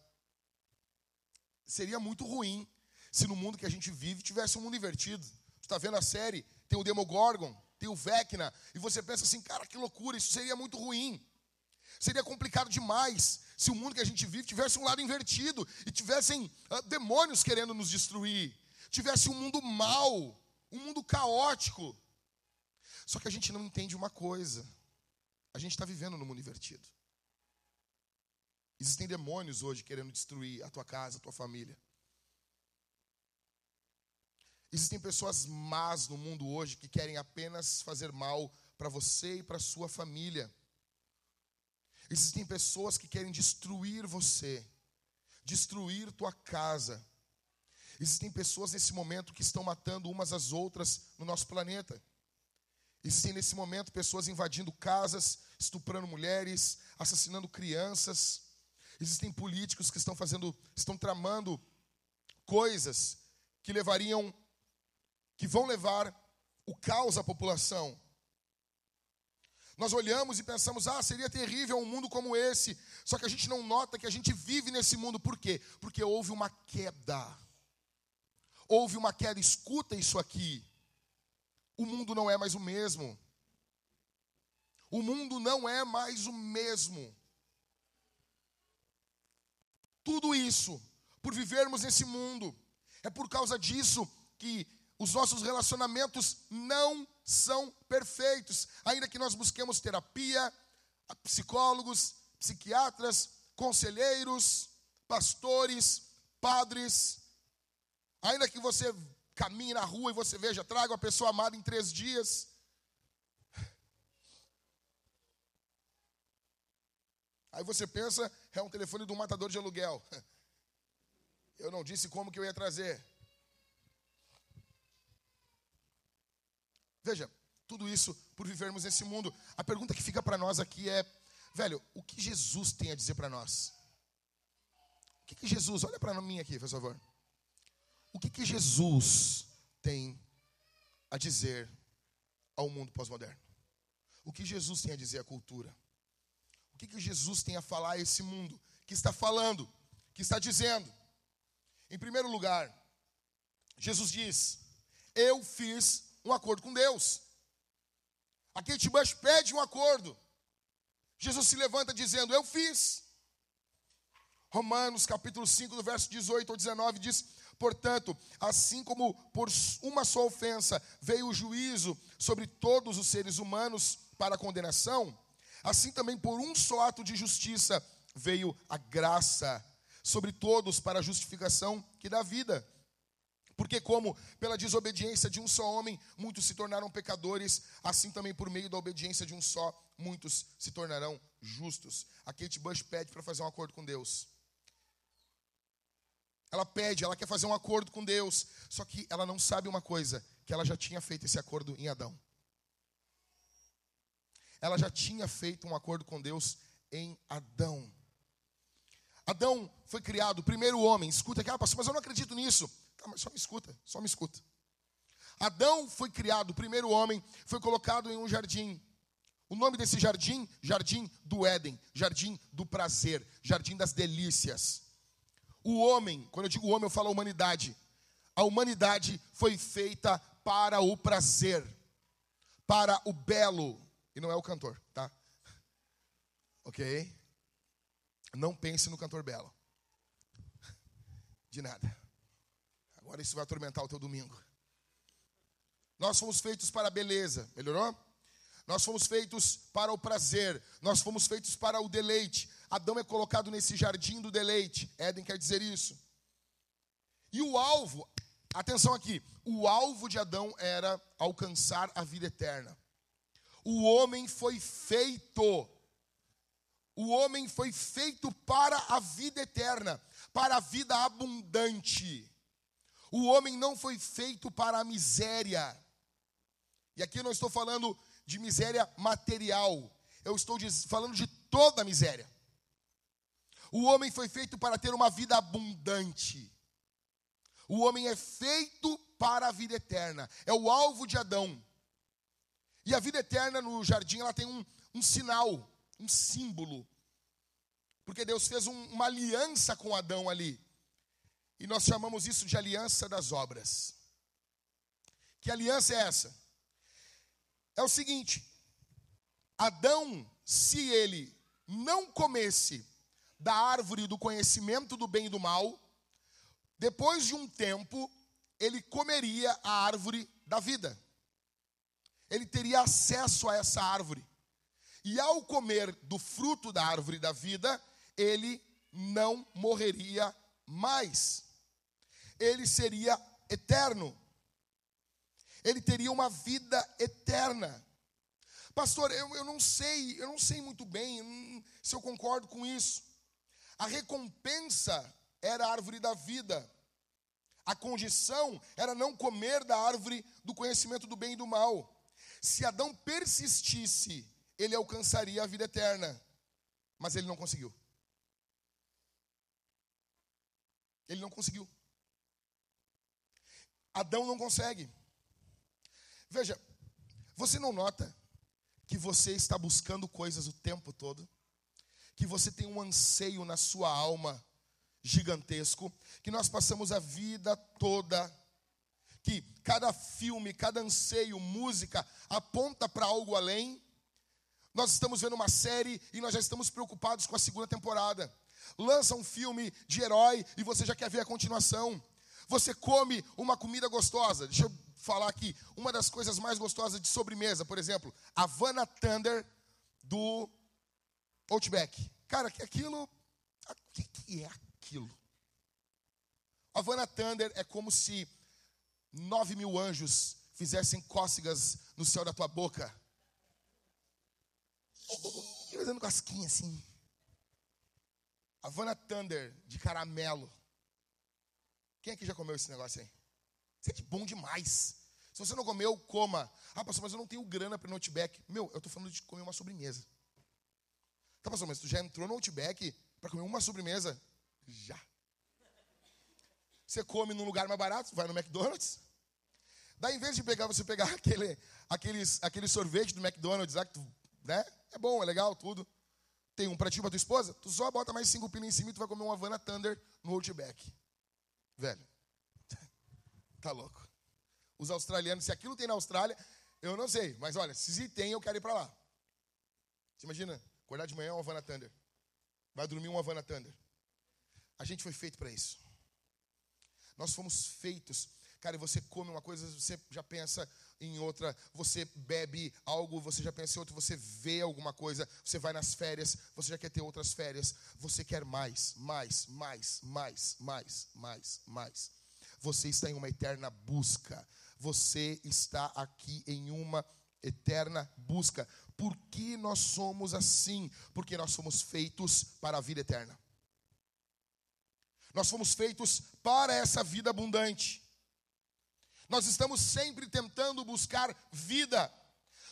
seria muito ruim se no mundo que a gente vive tivesse um mundo invertido. Você está vendo a série, tem o Demogorgon, tem o Vecna, e você pensa assim, cara, que loucura, isso seria muito ruim. Seria complicado demais se o mundo que a gente vive tivesse um lado invertido e tivessem uh, demônios querendo nos destruir, tivesse um mundo mau, um mundo caótico. Só que a gente não entende uma coisa: a gente está vivendo no mundo invertido. Existem demônios hoje querendo destruir a tua casa, a tua família. Existem pessoas más no mundo hoje que querem apenas fazer mal para você e para sua família. Existem pessoas que querem destruir você, destruir tua casa. Existem pessoas nesse momento que estão matando umas às outras no nosso planeta. Existem nesse momento pessoas invadindo casas, estuprando mulheres, assassinando crianças. Existem políticos que estão fazendo, estão tramando coisas que levariam, que vão levar o caos à população. Nós olhamos e pensamos, ah, seria terrível um mundo como esse. Só que a gente não nota que a gente vive nesse mundo. Por quê? Porque houve uma queda. Houve uma queda. Escuta isso aqui. O mundo não é mais o mesmo. O mundo não é mais o mesmo. Tudo isso, por vivermos nesse mundo, é por causa disso que os nossos relacionamentos não são perfeitos, ainda que nós busquemos terapia, psicólogos, psiquiatras, conselheiros, pastores, padres, ainda que você caminhe na rua e você veja, traga uma pessoa amada em três dias. Aí você pensa, é um telefone um matador de aluguel. Eu não disse como que eu ia trazer. Veja, tudo isso por vivermos nesse mundo. A pergunta que fica para nós aqui é, velho, o que Jesus tem a dizer para nós? O que, que Jesus, olha para mim aqui, por favor. O que, que Jesus tem a dizer ao mundo pós-moderno? O que Jesus tem a dizer à cultura? O que, que Jesus tem a falar a esse mundo que está falando, que está dizendo? Em primeiro lugar, Jesus diz: Eu fiz um acordo com Deus. A Kate Bush pede um acordo. Jesus se levanta dizendo: Eu fiz. Romanos capítulo 5, do verso 18 ao 19 diz: Portanto, assim como por uma só ofensa veio o juízo sobre todos os seres humanos para a condenação, assim também por um só ato de justiça veio a graça sobre todos para a justificação que dá vida. Porque, como pela desobediência de um só homem muitos se tornaram pecadores, assim também por meio da obediência de um só muitos se tornarão justos. A Kate Bush pede para fazer um acordo com Deus. Ela pede, ela quer fazer um acordo com Deus, só que ela não sabe uma coisa: que ela já tinha feito esse acordo em Adão. Ela já tinha feito um acordo com Deus em Adão. Adão foi criado, o primeiro homem. Escuta aqui, ah, pastor, mas eu não acredito nisso. Tá, mas só me escuta, só me escuta. Adão foi criado, o primeiro homem, foi colocado em um jardim. O nome desse jardim, Jardim do Éden, Jardim do Prazer, Jardim das Delícias. o homem, quando eu digo homem, eu falo a humanidade. A humanidade foi feita para o prazer, para o belo, e não é o cantor, tá? Ok? Não pense no cantor belo. De nada. Agora isso vai atormentar o teu domingo. Nós fomos feitos para a beleza, melhorou? Nós fomos feitos para o prazer, nós fomos feitos para o deleite. Adão é colocado nesse jardim do deleite. Éden quer dizer isso. E o alvo, atenção aqui, o alvo de Adão era alcançar a vida eterna. O homem foi feito, o homem foi feito para a vida eterna, para a vida abundante. O homem não foi feito para a miséria. E aqui eu não estou falando de miséria material, eu estou falando de toda a miséria. O homem foi feito para ter uma vida abundante. O homem é feito para a vida eterna. É o alvo de Adão. E a vida eterna no jardim ela tem um, um sinal, um símbolo. Porque Deus fez um, uma aliança com Adão ali. E nós chamamos isso de aliança das obras. Que aliança é essa? É o seguinte: Adão, se ele não comesse da árvore do conhecimento do bem e do mal, depois de um tempo, ele comeria a árvore da vida. Ele teria acesso a essa árvore. E ao comer do fruto da árvore da vida, ele não morreria mais ele seria eterno. Ele teria uma vida eterna. Pastor, eu, eu não sei, eu não sei muito bem se eu concordo com isso. A recompensa era a árvore da vida. A condição era não comer da árvore do conhecimento do bem e do mal. Se Adão persistisse, ele alcançaria a vida eterna. Mas ele não conseguiu. Ele não conseguiu. Adão não consegue. Veja, você não nota que você está buscando coisas o tempo todo? Que você tem um anseio na sua alma gigantesco, que nós passamos a vida toda que cada filme, cada anseio, música aponta para algo além. Nós estamos vendo uma série e nós já estamos preocupados com a segunda temporada. Lança um filme de herói e você já quer ver a continuação. Você come uma comida gostosa. Deixa eu falar aqui. Uma das coisas mais gostosas de sobremesa, por exemplo, Havana Thunder do Outback. Cara, aquilo. O que, que é aquilo? Havana Thunder é como se nove mil anjos fizessem cócegas no céu da tua boca. Fazendo casquinha assim. Havana Thunder de caramelo. Quem aqui já comeu esse negócio aí? Isso é bom demais. Se você não comeu, coma. Ah, pastor, mas eu não tenho grana para no Outback. Meu, eu estou falando de comer uma sobremesa. Tá, pastor, mas tu já entrou no Outback para comer uma sobremesa? Já. Você come num lugar mais barato, vai no McDonald's. Daí, em vez de pegar, você pegar aquele, aqueles, aquele sorvete do McDonald's, né? É bom, é legal, tudo. Tem um pra ti, pra tua esposa, tu só bota mais cinco pinos em cima e tu vai comer uma Havana Thunder no Outback. Velho, tá louco. Os australianos, se aquilo tem na Austrália, eu não sei, mas olha, se tem, eu quero ir para lá. Você imagina, acordar de manhã uma Havana Thunder. Vai dormir uma Havana Thunder. A gente foi feito para isso. Nós fomos feitos. Cara, e você come uma coisa, você já pensa em outra, você bebe algo, você já pensa em outro, você vê alguma coisa, você vai nas férias, você já quer ter outras férias, você quer mais, mais, mais, mais, mais, mais, mais. Você está em uma eterna busca. Você está aqui em uma eterna busca. Por que nós somos assim? Porque nós somos feitos para a vida eterna. Nós fomos feitos para essa vida abundante. Nós estamos sempre tentando buscar vida.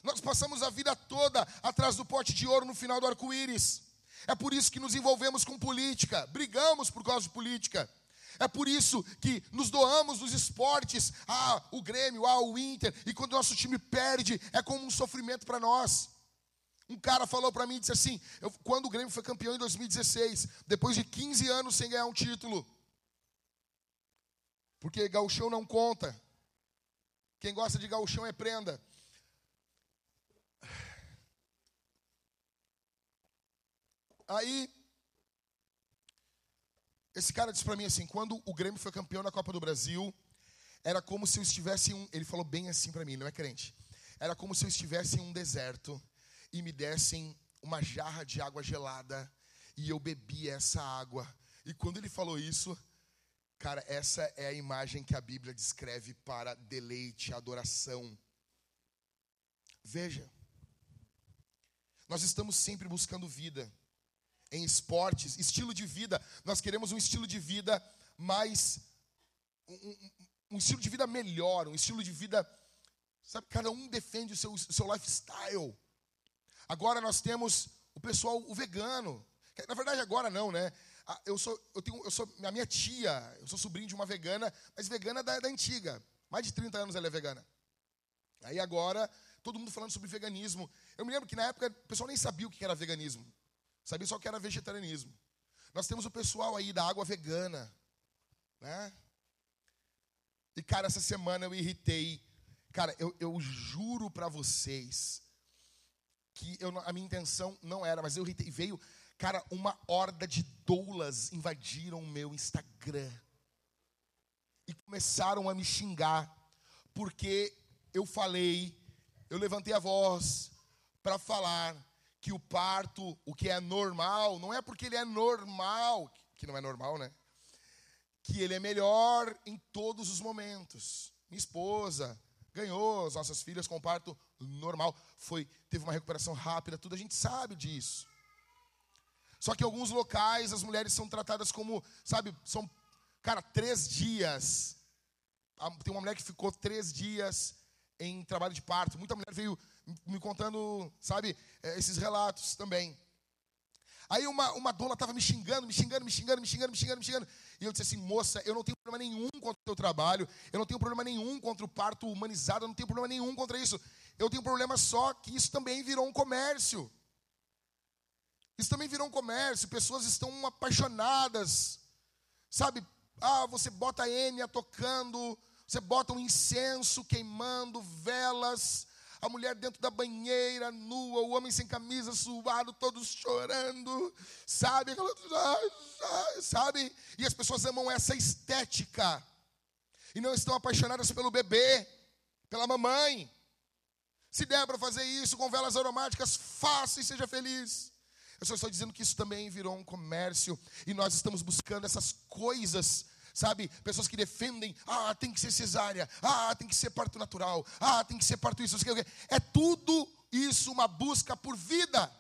Nós passamos a vida toda atrás do pote de ouro no final do arco-íris. É por isso que nos envolvemos com política, brigamos por causa de política. É por isso que nos doamos nos esportes. Ah, o Grêmio, ah, o Inter. E quando o nosso time perde, é como um sofrimento para nós. Um cara falou para mim, disse assim, eu, quando o Grêmio foi campeão em 2016, depois de 15 anos sem ganhar um título, Porque gauchão não conta. Quem gosta de gauchão é prenda. Aí, esse cara disse para mim assim: quando o Grêmio foi campeão da Copa do Brasil, era como se eu estivesse em um. Ele falou bem assim para mim, não é crente. Era como se eu estivesse em um deserto e me dessem uma jarra de água gelada e eu bebi essa água. E quando ele falou isso, cara, essa é a imagem que a Bíblia descreve para deleite, adoração. Veja, nós estamos sempre buscando vida em esportes, estilo de vida. Nós queremos um estilo de vida mais. Um, um, estilo de vida melhor, um estilo de vida. Sabe, cada um defende o seu, o seu lifestyle. Agora nós temos o pessoal, o vegano. Na verdade, agora não, né? Eu sou, eu tenho, eu sou, a minha tia, eu sou sobrinho de uma vegana, mas vegana da, da antiga. Mais de 30 anos ela é vegana. Aí agora, todo mundo falando sobre veganismo. Eu me lembro que na época o pessoal nem sabia o que era veganismo. Sabia só que era vegetarianismo. Nós temos o pessoal aí da água vegana, né? E cara, essa semana eu irritei. Cara, eu, eu juro para vocês que eu, a minha intenção não era, mas eu irritei. Veio, cara, uma horda de doulas invadiram o meu Instagram e começaram a me xingar porque eu falei, eu levantei a voz para falar que o parto, o que é normal, não é porque ele é normal, que não é normal, né? Que ele é melhor em todos os momentos. Minha esposa ganhou as nossas filhas com parto normal, foi teve uma recuperação rápida, tudo a gente sabe disso. Só que em alguns locais as mulheres são tratadas como, sabe, são, cara, três dias. Tem uma mulher que ficou três dias em trabalho de parto. Muita mulher veio me contando, sabe, eh, esses relatos também. Aí uma, uma dona estava me xingando, me xingando, me xingando, me xingando, me xingando, me xingando. E eu disse assim, moça, eu não tenho problema nenhum contra o teu trabalho, eu não tenho problema nenhum contra o parto humanizado, eu não tenho problema nenhum contra isso. Eu tenho problema só que isso também virou um comércio. Isso também virou um comércio, pessoas estão apaixonadas. Sabe, ah, você bota a Enya tocando, você bota um incenso queimando, velas, a mulher dentro da banheira, nua, o homem sem camisa, suado, todos chorando, sabe? Sabe? E as pessoas amam essa estética e não estão apaixonadas pelo bebê, pela mamãe. Se der para fazer isso com velas aromáticas, faça e seja feliz. Eu só estou dizendo que isso também virou um comércio e nós estamos buscando essas coisas sabe? Pessoas que defendem, ah, tem que ser cesárea, ah, tem que ser parto natural, ah, tem que ser parto isso, é tudo isso uma busca por vida.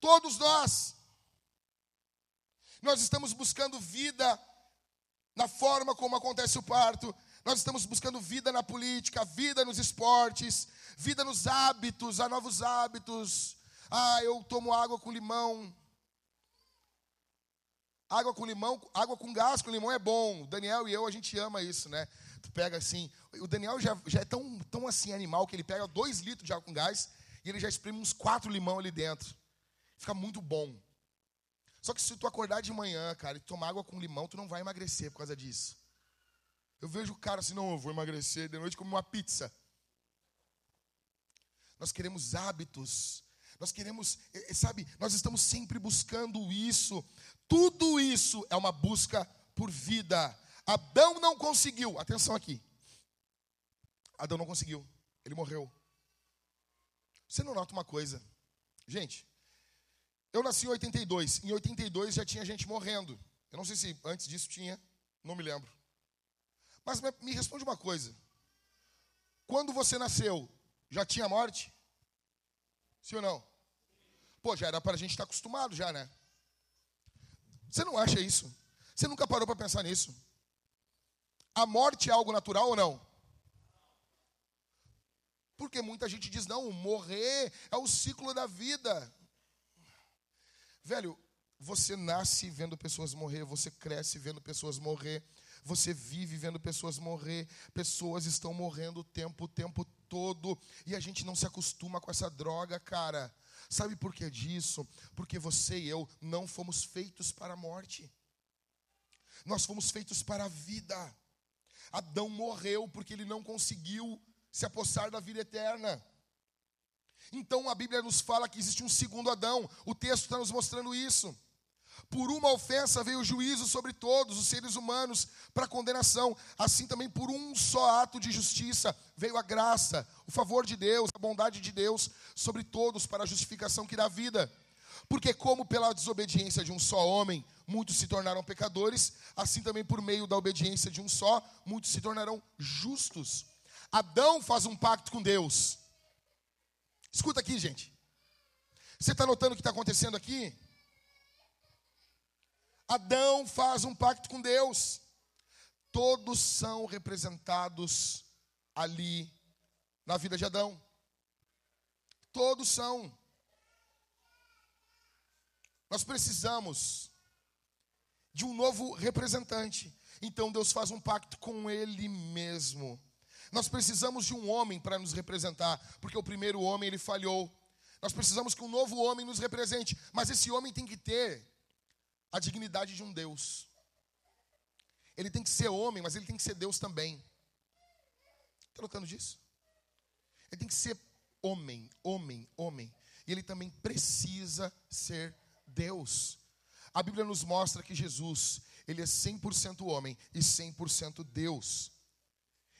Todos nós. Nós estamos buscando vida na forma como acontece o parto, nós estamos buscando vida na política, vida nos esportes, vida nos hábitos, há novos hábitos. Ah, eu tomo água com limão. Água com limão, água com gás com limão é bom. O Daniel e eu, a gente ama isso, né? Tu pega assim. O Daniel já, já é tão, tão assim animal que ele pega dois litros de água com gás e ele já espreme uns quatro limão ali dentro. Fica muito bom. Só que se tu acordar de manhã, cara, e tomar água com limão, tu não vai emagrecer por causa disso. Eu vejo o cara assim, não, eu vou emagrecer de noite como uma pizza. Nós queremos hábitos nós queremos, sabe, nós estamos sempre buscando isso. Tudo isso é uma busca por vida. Adão não conseguiu, atenção aqui. Adão não conseguiu, ele morreu. Você não nota uma coisa? Gente, eu nasci em 82. Em 82 já tinha gente morrendo. Eu não sei se antes disso tinha, não me lembro. Mas me responde uma coisa. Quando você nasceu, já tinha morte? Sim ou não? Pô, já era para a gente estar acostumado já, né? Você não acha isso? Você nunca parou para pensar nisso? A morte é algo natural ou não? Porque muita gente diz, não, morrer é o ciclo da vida. Velho, você nasce vendo pessoas morrer, você cresce vendo pessoas morrer, você vive vendo pessoas morrer, pessoas estão morrendo o tempo, o tempo todo, e a gente não se acostuma com essa droga, cara. Sabe por que disso? Porque você e eu não fomos feitos para a morte. Nós fomos feitos para a vida. Adão morreu porque ele não conseguiu se apossar da vida eterna. Então a Bíblia nos fala que existe um segundo Adão. O texto está nos mostrando isso. Por uma ofensa veio o juízo sobre todos os seres humanos para condenação. Assim também por um só ato de justiça veio a graça, o favor de Deus, a bondade de Deus sobre todos para a justificação que dá vida. Porque como pela desobediência de um só homem muitos se tornaram pecadores, assim também por meio da obediência de um só muitos se tornarão justos. Adão faz um pacto com Deus. Escuta aqui, gente. Você está notando o que está acontecendo aqui? Adão faz um pacto com Deus. Todos são representados ali na vida de Adão. Todos são. Nós precisamos de um novo representante. Então Deus faz um pacto com Ele mesmo. Nós precisamos de um homem para nos representar, porque o primeiro homem ele falhou. Nós precisamos que um novo homem nos represente, mas esse homem tem que ter a dignidade de um Deus. Ele tem que ser homem, mas ele tem que ser Deus também. Está notando disso? Ele tem que ser homem, homem, homem. E ele também precisa ser Deus. A Bíblia nos mostra que Jesus, ele é 100% homem e 100% Deus.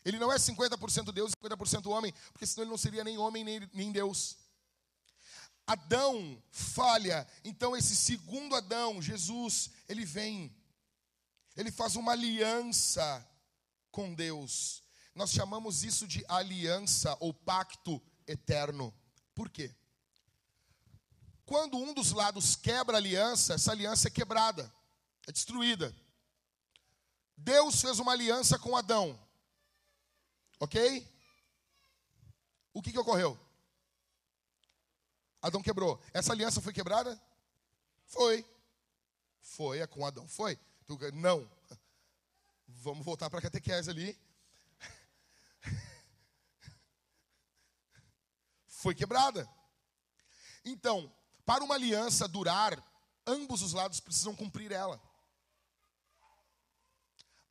Ele não é 50% Deus e 50% homem, porque senão ele não seria nem homem nem, nem Deus. Adão falha, então esse segundo Adão, Jesus, ele vem, ele faz uma aliança com Deus. Nós chamamos isso de aliança ou pacto eterno. Por quê? Quando um dos lados quebra a aliança, essa aliança é quebrada, é destruída. Deus fez uma aliança com Adão, ok? O que, que ocorreu? Adão quebrou. Essa aliança foi quebrada? Foi. Foi, é com Adão. Foi. Não. Vamos voltar para a catequese ali. Foi quebrada. Então, para uma aliança durar, ambos os lados precisam cumprir ela.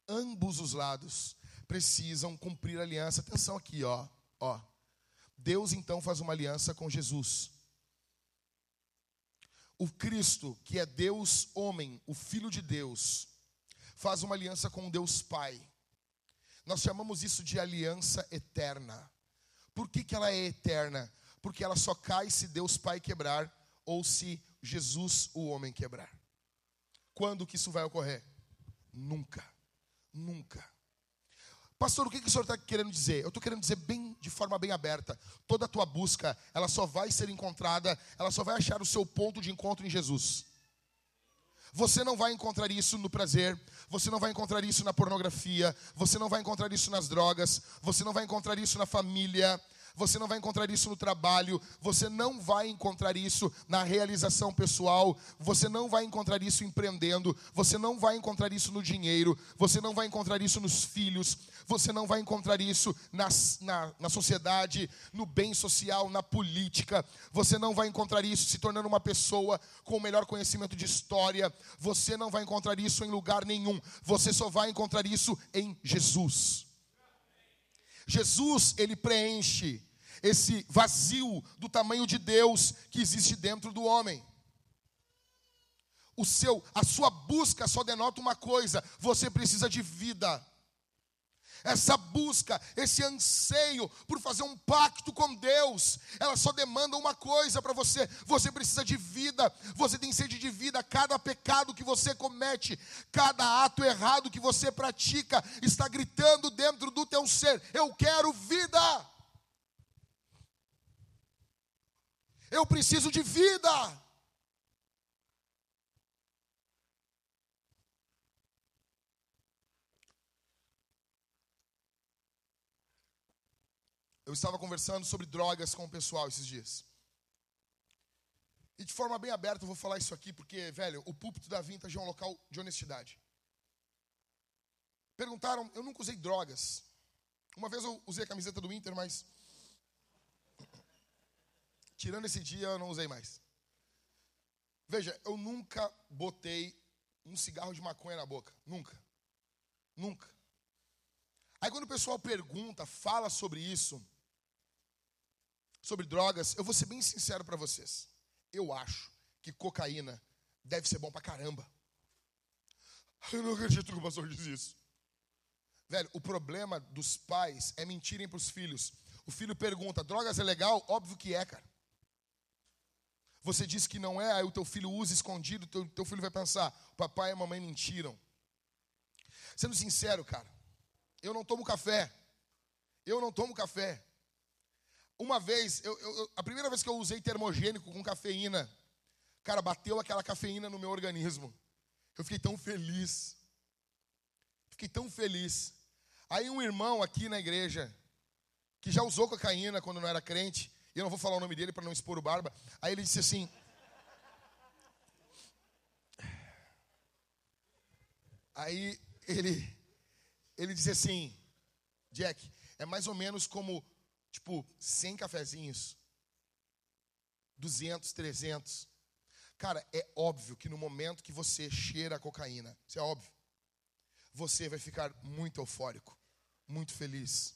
Ambos os lados precisam cumprir a aliança. Atenção aqui, ó, ó. Deus então faz uma aliança com Jesus o Cristo, que é Deus homem, o Filho de Deus, faz uma aliança com Deus Pai. Nós chamamos isso de aliança eterna. Por que, que ela é eterna? Porque ela só cai se Deus Pai quebrar ou se Jesus, o homem, quebrar. Quando que isso vai ocorrer? Nunca. Nunca. Pastor, o que, que o senhor está querendo dizer? Eu estou querendo dizer bem, de forma bem aberta. Toda a tua busca, ela só vai ser encontrada, ela só vai achar o seu ponto de encontro em Jesus. Você não vai encontrar isso no prazer, você não vai encontrar isso na pornografia, você não vai encontrar isso nas drogas, você não vai encontrar isso na família, você não vai encontrar isso no trabalho, você não vai encontrar isso na realização pessoal, você não vai encontrar isso empreendendo, você não vai encontrar isso no dinheiro, você não vai encontrar isso nos filhos, você não vai encontrar isso na, na, na sociedade, no bem social, na política, você não vai encontrar isso se tornando uma pessoa com o melhor conhecimento de história, você não vai encontrar isso em lugar nenhum, você só vai encontrar isso em Jesus. Jesus, ele preenche esse vazio do tamanho de Deus que existe dentro do homem. O seu, a sua busca só denota uma coisa: você precisa de vida. Essa busca, esse anseio por fazer um pacto com Deus, ela só demanda uma coisa para você: você precisa de vida, você tem sede de vida. Cada pecado que você comete, cada ato errado que você pratica, está gritando dentro do teu ser: eu quero vida. Eu preciso de vida. Eu estava conversando sobre drogas com o pessoal esses dias. E de forma bem aberta eu vou falar isso aqui, porque, velho, o púlpito da Vintage é um local de honestidade. Perguntaram, eu nunca usei drogas. Uma vez eu usei a camiseta do Inter, mas Tirando esse dia, eu não usei mais. Veja, eu nunca botei um cigarro de maconha na boca. Nunca. Nunca. Aí quando o pessoal pergunta, fala sobre isso, sobre drogas, eu vou ser bem sincero para vocês. Eu acho que cocaína deve ser bom pra caramba. Eu não acredito que o pastor diz isso. Velho, o problema dos pais é mentirem para os filhos. O filho pergunta: drogas é legal? Óbvio que é, cara. Você diz que não é, aí o teu filho usa escondido, o teu, teu filho vai pensar: papai e mamãe mentiram. Sendo sincero, cara, eu não tomo café. Eu não tomo café. Uma vez, eu, eu, a primeira vez que eu usei termogênico com cafeína, cara, bateu aquela cafeína no meu organismo. Eu fiquei tão feliz. Fiquei tão feliz. Aí um irmão aqui na igreja, que já usou cocaína quando não era crente, eu não vou falar o nome dele para não expor o barba, aí ele disse assim: Aí ele ele disse assim: Jack, é mais ou menos como tipo 100 cafezinhos. 200, 300. Cara, é óbvio que no momento que você cheira a cocaína, isso é óbvio, você vai ficar muito eufórico muito feliz.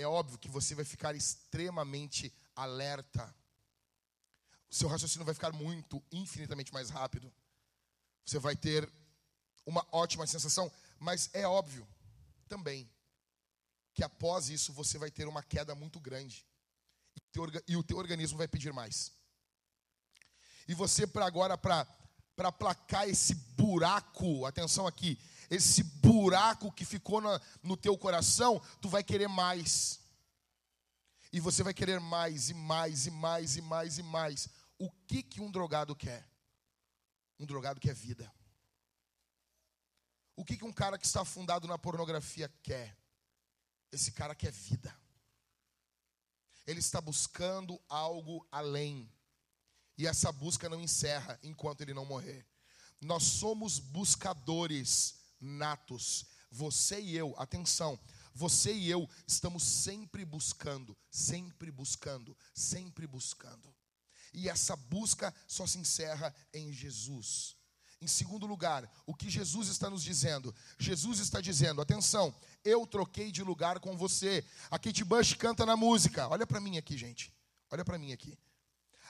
É óbvio que você vai ficar extremamente alerta. O seu raciocínio vai ficar muito, infinitamente mais rápido. Você vai ter uma ótima sensação, mas é óbvio também que após isso você vai ter uma queda muito grande e o teu organismo vai pedir mais. E você para agora para aplacar esse buraco, atenção aqui, esse buraco que ficou na, no teu coração, tu vai querer mais. E você vai querer mais e mais e mais e mais e mais. O que que um drogado quer? Um drogado quer vida. O que que um cara que está afundado na pornografia quer? Esse cara quer vida. Ele está buscando algo além. E essa busca não encerra enquanto ele não morrer. Nós somos buscadores natos. Você e eu, atenção, você e eu estamos sempre buscando, sempre buscando, sempre buscando. E essa busca só se encerra em Jesus. Em segundo lugar, o que Jesus está nos dizendo? Jesus está dizendo: atenção, eu troquei de lugar com você. A Kate Bush canta na música. Olha para mim aqui, gente. Olha para mim aqui.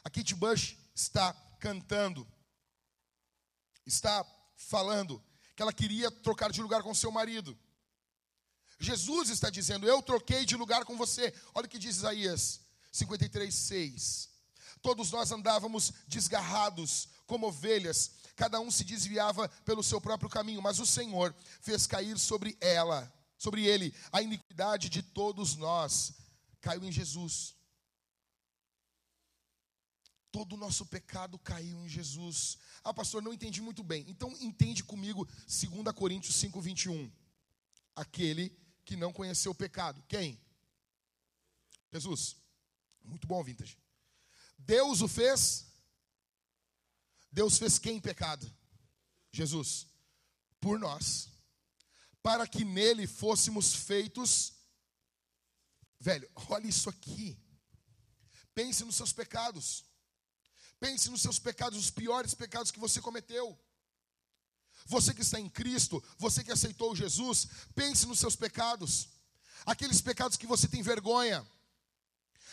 A Kate Bush está cantando, está falando que ela queria trocar de lugar com seu marido. Jesus está dizendo: Eu troquei de lugar com você. Olha o que diz Isaías 53, 6. Todos nós andávamos desgarrados como ovelhas, cada um se desviava pelo seu próprio caminho, mas o Senhor fez cair sobre ela, sobre ele, a iniquidade de todos nós. Caiu em Jesus. Todo o nosso pecado caiu em Jesus. Ah, pastor, não entendi muito bem. Então entende comigo 2 Coríntios 5, 21. Aquele que não conheceu o pecado. Quem? Jesus. Muito bom, Vintage. Deus o fez. Deus fez quem pecado? Jesus. Por nós. Para que nele fôssemos feitos. Velho, olha isso aqui. Pense nos seus pecados. Pense nos seus pecados, os piores pecados que você cometeu. Você que está em Cristo, você que aceitou Jesus, pense nos seus pecados. Aqueles pecados que você tem vergonha.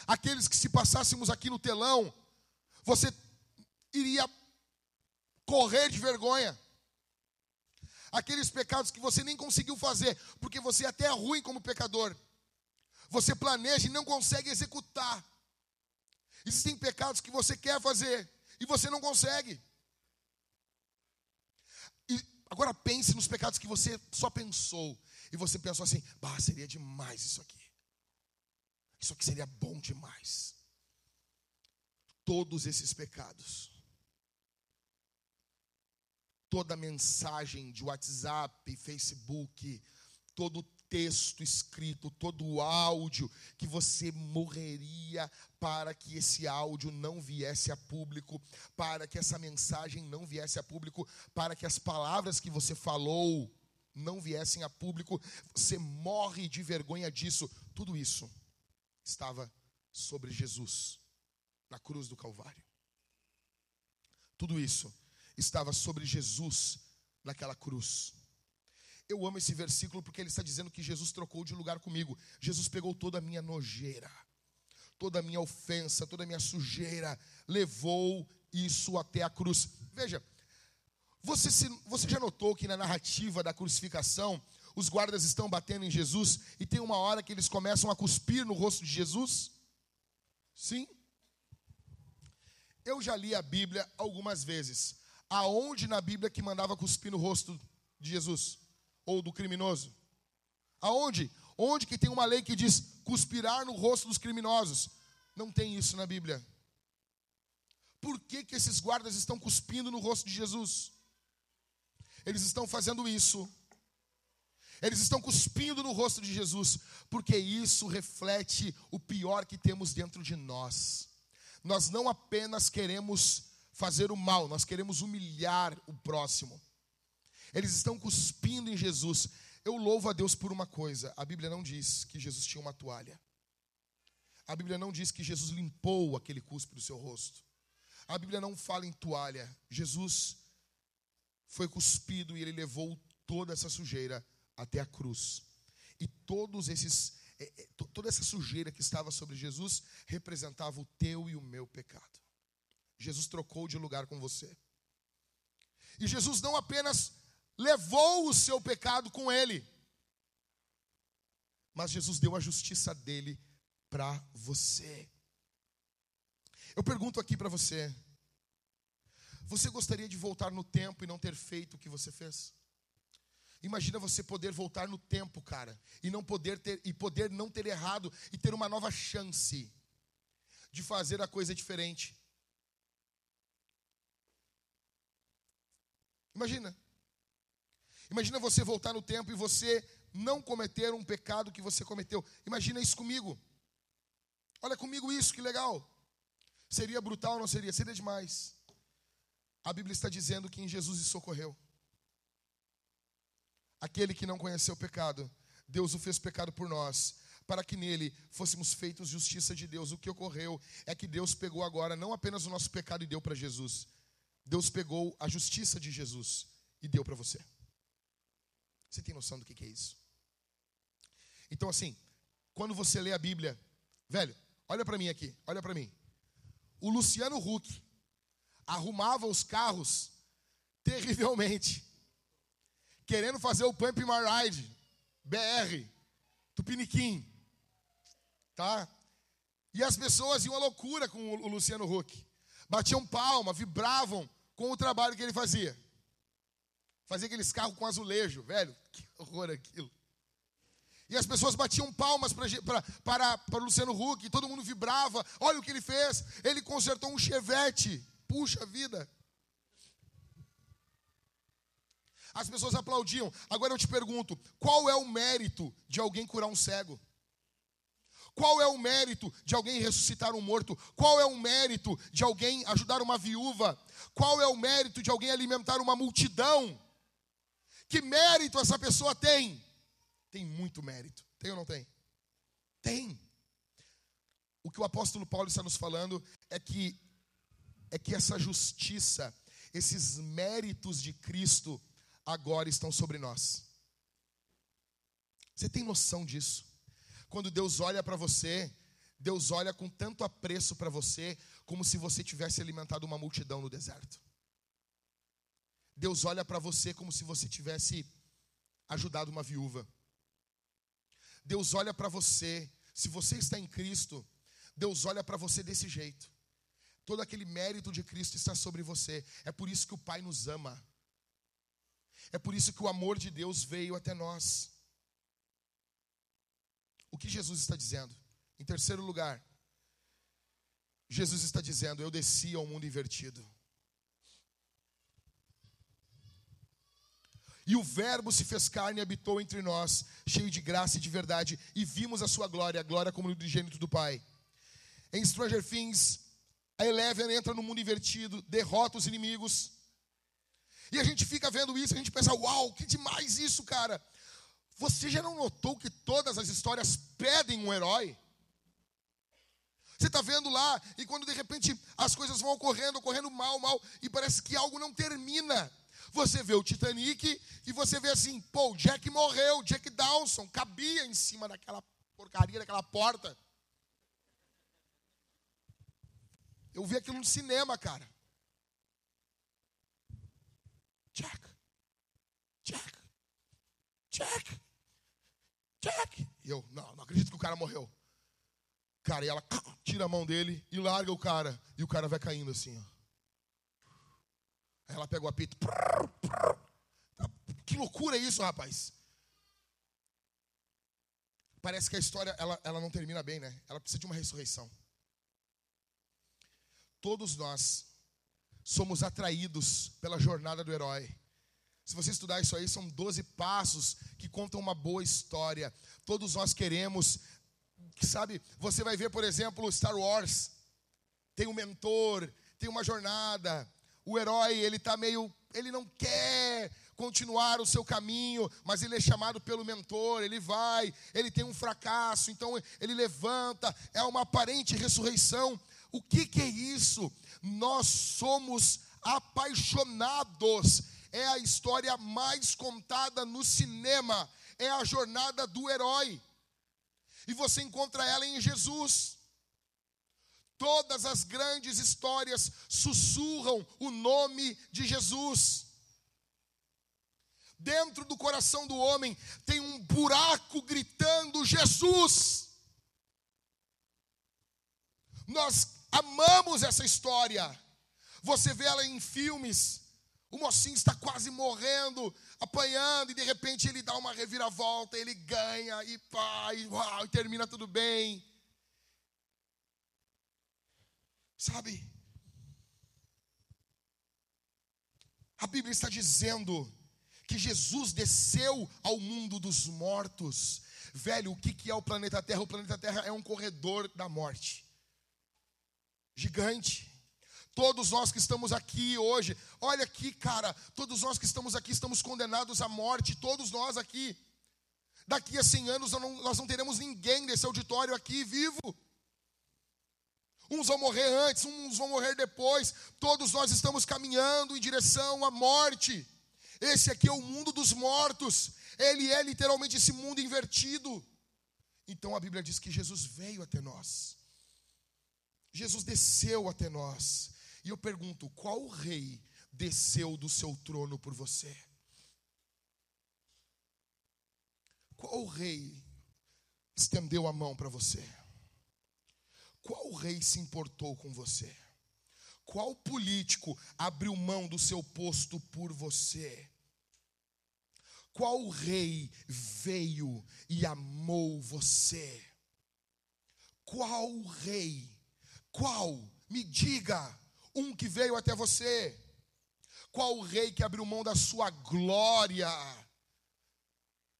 Aqueles que se passássemos aqui no telão, você iria correr de vergonha. Aqueles pecados que você nem conseguiu fazer, porque você até é ruim como pecador. Você planeja e não consegue executar. Existem pecados que você quer fazer e você não consegue. E agora pense nos pecados que você só pensou e você pensou assim: "Bah, seria demais isso aqui. Isso aqui seria bom demais." Todos esses pecados toda mensagem de WhatsApp, Facebook, todo texto escrito, todo o áudio, que você morreria para que esse áudio não viesse a público, para que essa mensagem não viesse a público, para que as palavras que você falou não viessem a público. Você morre de vergonha disso. Tudo isso estava sobre Jesus, na cruz do Calvário. Tudo isso estava sobre Jesus naquela cruz. Eu amo esse versículo porque ele está dizendo que Jesus trocou de lugar comigo. Jesus pegou toda a minha nojeira, toda a minha ofensa, toda a minha sujeira, levou isso até a cruz. Veja, você, se, você já notou que na narrativa da crucificação, os guardas estão batendo em Jesus e tem uma hora que eles começam a cuspir no rosto de Jesus? Sim. Eu já li a Bíblia algumas vezes. Aonde na Bíblia que mandava cuspir no rosto de Jesus? Ou do criminoso? Aonde? Onde que tem uma lei que diz cuspirar no rosto dos criminosos? Não tem isso na Bíblia. Por que, que esses guardas estão cuspindo no rosto de Jesus? Eles estão fazendo isso. Eles estão cuspindo no rosto de Jesus, porque isso reflete o pior que temos dentro de nós. Nós não apenas queremos fazer o mal, nós queremos humilhar o próximo. Eles estão cuspindo em Jesus. Eu louvo a Deus por uma coisa: a Bíblia não diz que Jesus tinha uma toalha. A Bíblia não diz que Jesus limpou aquele cuspe do seu rosto. A Bíblia não fala em toalha. Jesus foi cuspido e ele levou toda essa sujeira até a cruz. E todos esses é, é, toda essa sujeira que estava sobre Jesus representava o teu e o meu pecado. Jesus trocou de lugar com você. E Jesus não apenas levou o seu pecado com ele. Mas Jesus deu a justiça dele para você. Eu pergunto aqui para você: você gostaria de voltar no tempo e não ter feito o que você fez? Imagina você poder voltar no tempo, cara, e não poder ter e poder não ter errado e ter uma nova chance de fazer a coisa diferente. Imagina. Imagina você voltar no tempo e você não cometer um pecado que você cometeu. Imagina isso comigo. Olha comigo isso, que legal. Seria brutal não seria? Seria demais. A Bíblia está dizendo que em Jesus isso ocorreu. Aquele que não conheceu o pecado, Deus o fez pecado por nós, para que nele fôssemos feitos justiça de Deus. O que ocorreu é que Deus pegou agora não apenas o nosso pecado e deu para Jesus, Deus pegou a justiça de Jesus e deu para você. Você tem noção do que, é isso? Então, assim, quando você lê a Bíblia, velho, olha para mim aqui, olha para mim. O Luciano Huck arrumava os carros terrivelmente, querendo fazer o Pump My Ride, BR, Tupiniquim, tá? E as pessoas iam à loucura com o Luciano Huck, batiam palma, vibravam com o trabalho que ele fazia. Fazia aqueles carros com azulejo, velho. Que horror aquilo. E as pessoas batiam palmas para, para, Luciano Huck, todo mundo vibrava. Olha o que ele fez. Ele consertou um chevette. Puxa vida. As pessoas aplaudiam. Agora eu te pergunto: qual é o mérito de alguém curar um cego? Qual é o mérito de alguém ressuscitar um morto? Qual é o mérito de alguém ajudar uma viúva? Qual é o mérito de alguém alimentar uma multidão? Que mérito essa pessoa tem? Tem muito mérito. Tem ou não tem? Tem. O que o apóstolo Paulo está nos falando é que é que essa justiça, esses méritos de Cristo agora estão sobre nós. Você tem noção disso? Quando Deus olha para você, Deus olha com tanto apreço para você, como se você tivesse alimentado uma multidão no deserto. Deus olha para você como se você tivesse ajudado uma viúva. Deus olha para você, se você está em Cristo, Deus olha para você desse jeito. Todo aquele mérito de Cristo está sobre você. É por isso que o Pai nos ama. É por isso que o amor de Deus veio até nós. O que Jesus está dizendo? Em terceiro lugar, Jesus está dizendo: Eu desci ao mundo invertido. E o Verbo se fez carne e habitou entre nós, cheio de graça e de verdade, e vimos a sua glória, a glória como do gênito do Pai. Em Stranger Things, a Eleven entra no mundo invertido, derrota os inimigos. E a gente fica vendo isso, a gente pensa, uau, que demais isso, cara. Você já não notou que todas as histórias pedem um herói? Você está vendo lá, e quando de repente as coisas vão ocorrendo, ocorrendo mal, mal, e parece que algo não termina. Você vê o Titanic e você vê assim, pô, o Jack morreu, Jack Dawson cabia em cima daquela porcaria, daquela porta. Eu vi aquilo no cinema, cara. Jack, Jack, Jack, Jack. E eu, não, não acredito que o cara morreu. Cara, e ela tira a mão dele e larga o cara. E o cara vai caindo assim, ó. Aí ela pega o apito. Que loucura é isso, rapaz. Parece que a história ela, ela não termina bem, né? Ela precisa de uma ressurreição. Todos nós somos atraídos pela jornada do herói. Se você estudar isso aí, são 12 passos que contam uma boa história. Todos nós queremos, sabe? Você vai ver, por exemplo, Star Wars. Tem um mentor, tem uma jornada, o herói, ele está meio. Ele não quer continuar o seu caminho, mas ele é chamado pelo mentor, ele vai, ele tem um fracasso, então ele levanta, é uma aparente ressurreição. O que, que é isso? Nós somos apaixonados, é a história mais contada no cinema, é a jornada do herói, e você encontra ela em Jesus. Todas as grandes histórias sussurram o nome de Jesus. Dentro do coração do homem tem um buraco gritando Jesus. Nós amamos essa história. Você vê ela em filmes. O mocinho está quase morrendo, apanhando, e de repente ele dá uma reviravolta, ele ganha, e pá, e, uau, e termina tudo bem. Sabe? A Bíblia está dizendo que Jesus desceu ao mundo dos mortos. Velho, o que é o planeta Terra? O planeta Terra é um corredor da morte. Gigante. Todos nós que estamos aqui hoje, olha aqui, cara, todos nós que estamos aqui estamos condenados à morte, todos nós aqui. Daqui a 100 anos nós não teremos ninguém desse auditório aqui vivo. Uns vão morrer antes, uns vão morrer depois. Todos nós estamos caminhando em direção à morte. Esse aqui é o mundo dos mortos. Ele é literalmente esse mundo invertido. Então a Bíblia diz que Jesus veio até nós. Jesus desceu até nós. E eu pergunto: qual rei desceu do seu trono por você? Qual rei estendeu a mão para você? Qual rei se importou com você? Qual político abriu mão do seu posto por você? Qual rei veio e amou você? Qual rei? Qual? Me diga, um que veio até você. Qual rei que abriu mão da sua glória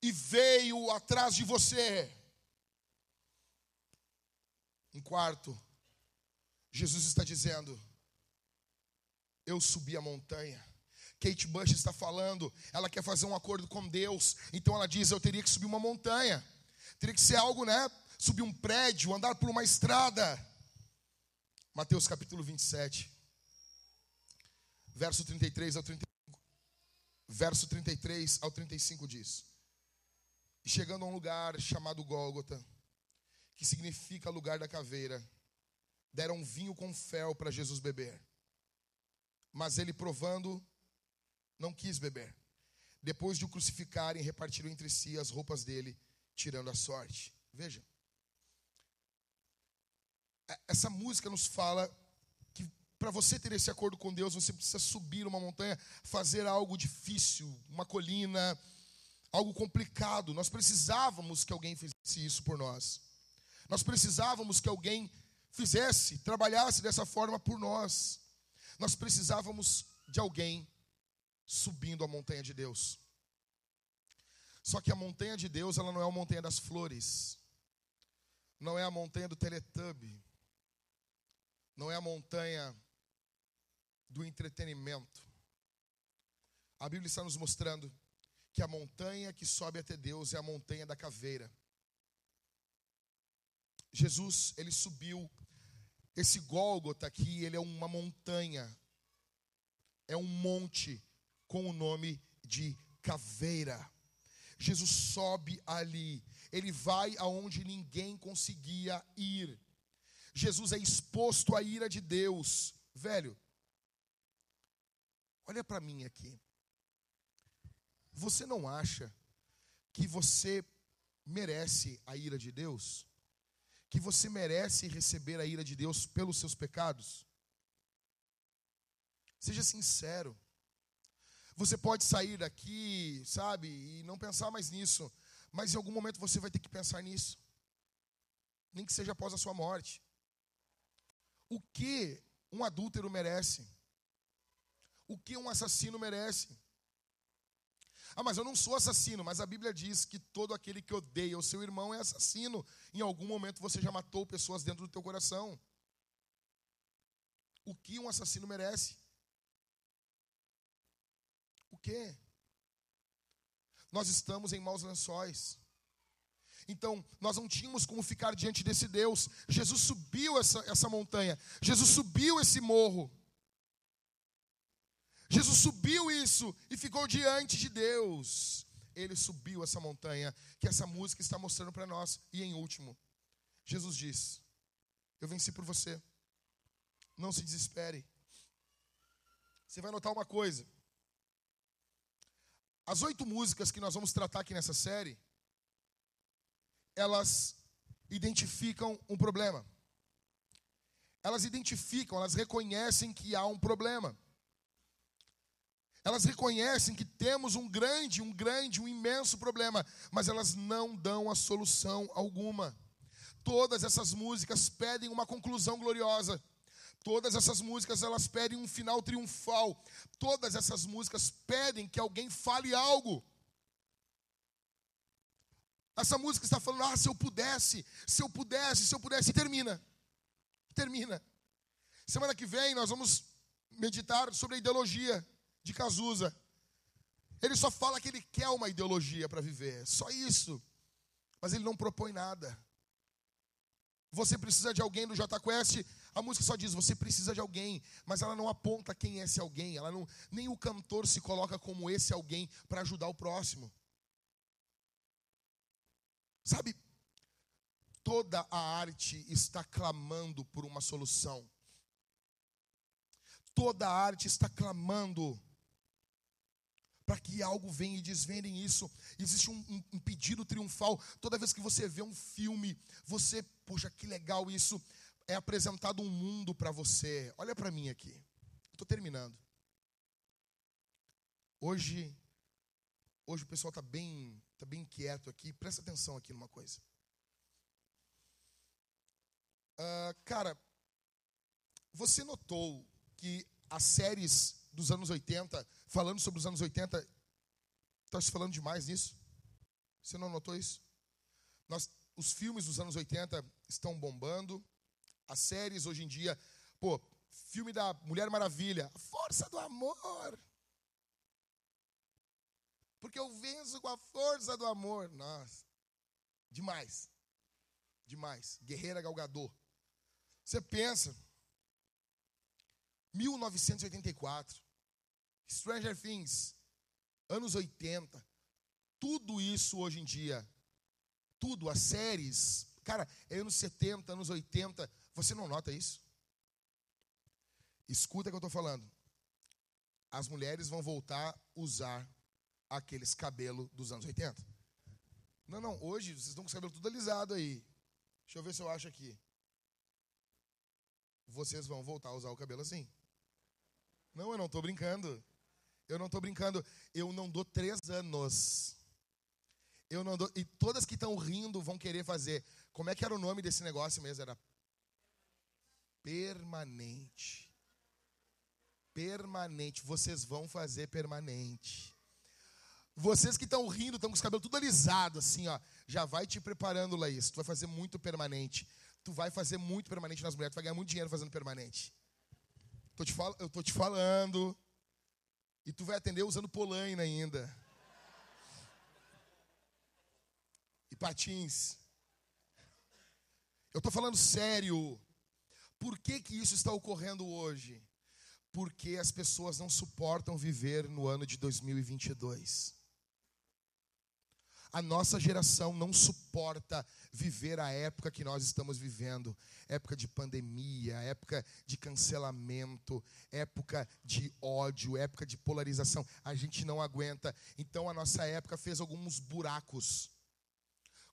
e veio atrás de você? Em quarto, Jesus está dizendo: Eu subi a montanha. Kate Bush está falando, ela quer fazer um acordo com Deus, então ela diz: Eu teria que subir uma montanha, teria que ser algo, né? Subir um prédio, andar por uma estrada. Mateus capítulo 27, verso 33 ao 35. Verso 33 ao 35 diz: chegando a um lugar chamado Gólgota, que significa lugar da caveira, deram vinho com fel para Jesus beber. Mas ele, provando, não quis beber. Depois de o crucificarem, repartiram entre si as roupas dele, tirando a sorte. Veja. É, essa música nos fala que para você ter esse acordo com Deus, você precisa subir uma montanha, fazer algo difícil, uma colina, algo complicado. Nós precisávamos que alguém fizesse isso por nós. Nós precisávamos que alguém fizesse, trabalhasse dessa forma por nós. Nós precisávamos de alguém subindo a montanha de Deus. Só que a montanha de Deus, ela não é a montanha das flores. Não é a montanha do Teletubby. Não é a montanha do entretenimento. A Bíblia está nos mostrando que a montanha que sobe até Deus é a montanha da caveira. Jesus, ele subiu Esse Gólgota aqui, ele é uma montanha. É um monte com o nome de caveira. Jesus sobe ali. Ele vai aonde ninguém conseguia ir. Jesus é exposto à ira de Deus. Velho, olha para mim aqui. Você não acha que você merece a ira de Deus? Que você merece receber a ira de Deus pelos seus pecados? Seja sincero. Você pode sair daqui, sabe, e não pensar mais nisso, mas em algum momento você vai ter que pensar nisso. Nem que seja após a sua morte. O que um adúltero merece? O que um assassino merece? Ah, mas eu não sou assassino, mas a Bíblia diz que todo aquele que odeia o seu irmão é assassino. Em algum momento você já matou pessoas dentro do teu coração. O que um assassino merece? O que? Nós estamos em maus lençóis. Então, nós não tínhamos como ficar diante desse Deus. Jesus subiu essa, essa montanha, Jesus subiu esse morro. Jesus subiu isso e ficou diante de Deus. Ele subiu essa montanha que essa música está mostrando para nós. E em último, Jesus diz: Eu venci por você. Não se desespere. Você vai notar uma coisa. As oito músicas que nós vamos tratar aqui nessa série, elas identificam um problema. Elas identificam, elas reconhecem que há um problema. Elas reconhecem que temos um grande, um grande, um imenso problema, mas elas não dão a solução alguma. Todas essas músicas pedem uma conclusão gloriosa. Todas essas músicas elas pedem um final triunfal. Todas essas músicas pedem que alguém fale algo. Essa música está falando: "Ah, se eu pudesse, se eu pudesse, se eu pudesse", e termina. Termina. Semana que vem nós vamos meditar sobre a ideologia de Cazuza. Ele só fala que ele quer uma ideologia para viver, só isso. Mas ele não propõe nada. Você precisa de alguém do J Quest. A música só diz você precisa de alguém, mas ela não aponta quem é esse alguém. Ela não, nem o cantor se coloca como esse alguém para ajudar o próximo. Sabe? Toda a arte está clamando por uma solução. Toda a arte está clamando para que algo venha e desvendem isso. Existe um, um, um, pedido triunfal. Toda vez que você vê um filme, você, poxa, que legal isso. É apresentado um mundo para você. Olha para mim aqui. Estou terminando. Hoje, hoje o pessoal está bem, tá bem quieto aqui. Presta atenção aqui numa coisa. Uh, cara, você notou que as séries dos anos 80, falando sobre os anos 80, está se falando demais nisso? Você não notou isso? Nós, os filmes dos anos 80 estão bombando, as séries hoje em dia, pô, filme da Mulher Maravilha, força do amor. Porque eu venço com a força do amor. Nossa, demais. Demais. Guerreira Galgador. Você pensa, 1984. Stranger Things, anos 80, tudo isso hoje em dia, tudo, as séries, cara, é anos 70, anos 80, você não nota isso? Escuta o que eu estou falando. As mulheres vão voltar a usar aqueles cabelos dos anos 80. Não, não, hoje vocês estão com os cabelos tudo alisado aí. Deixa eu ver se eu acho aqui. Vocês vão voltar a usar o cabelo assim. Não, eu não estou brincando. Eu não estou brincando. Eu não dou três anos. Eu não dou. E todas que estão rindo vão querer fazer. Como é que era o nome desse negócio mesmo? Era permanente. Permanente. Vocês vão fazer permanente. Vocês que estão rindo, estão com os cabelos tudo alisados, assim, ó. Já vai te preparando, Laís. Tu vai fazer muito permanente. Tu vai fazer muito permanente nas mulheres. Tu vai ganhar muito dinheiro fazendo permanente. Tô te fal... Eu tô te falando. E tu vai atender usando polaina ainda. E patins. Eu estou falando sério. Por que, que isso está ocorrendo hoje? Porque as pessoas não suportam viver no ano de 2022. A nossa geração não suporta viver a época que nós estamos vivendo época de pandemia, época de cancelamento, época de ódio, época de polarização. A gente não aguenta. Então a nossa época fez alguns buracos.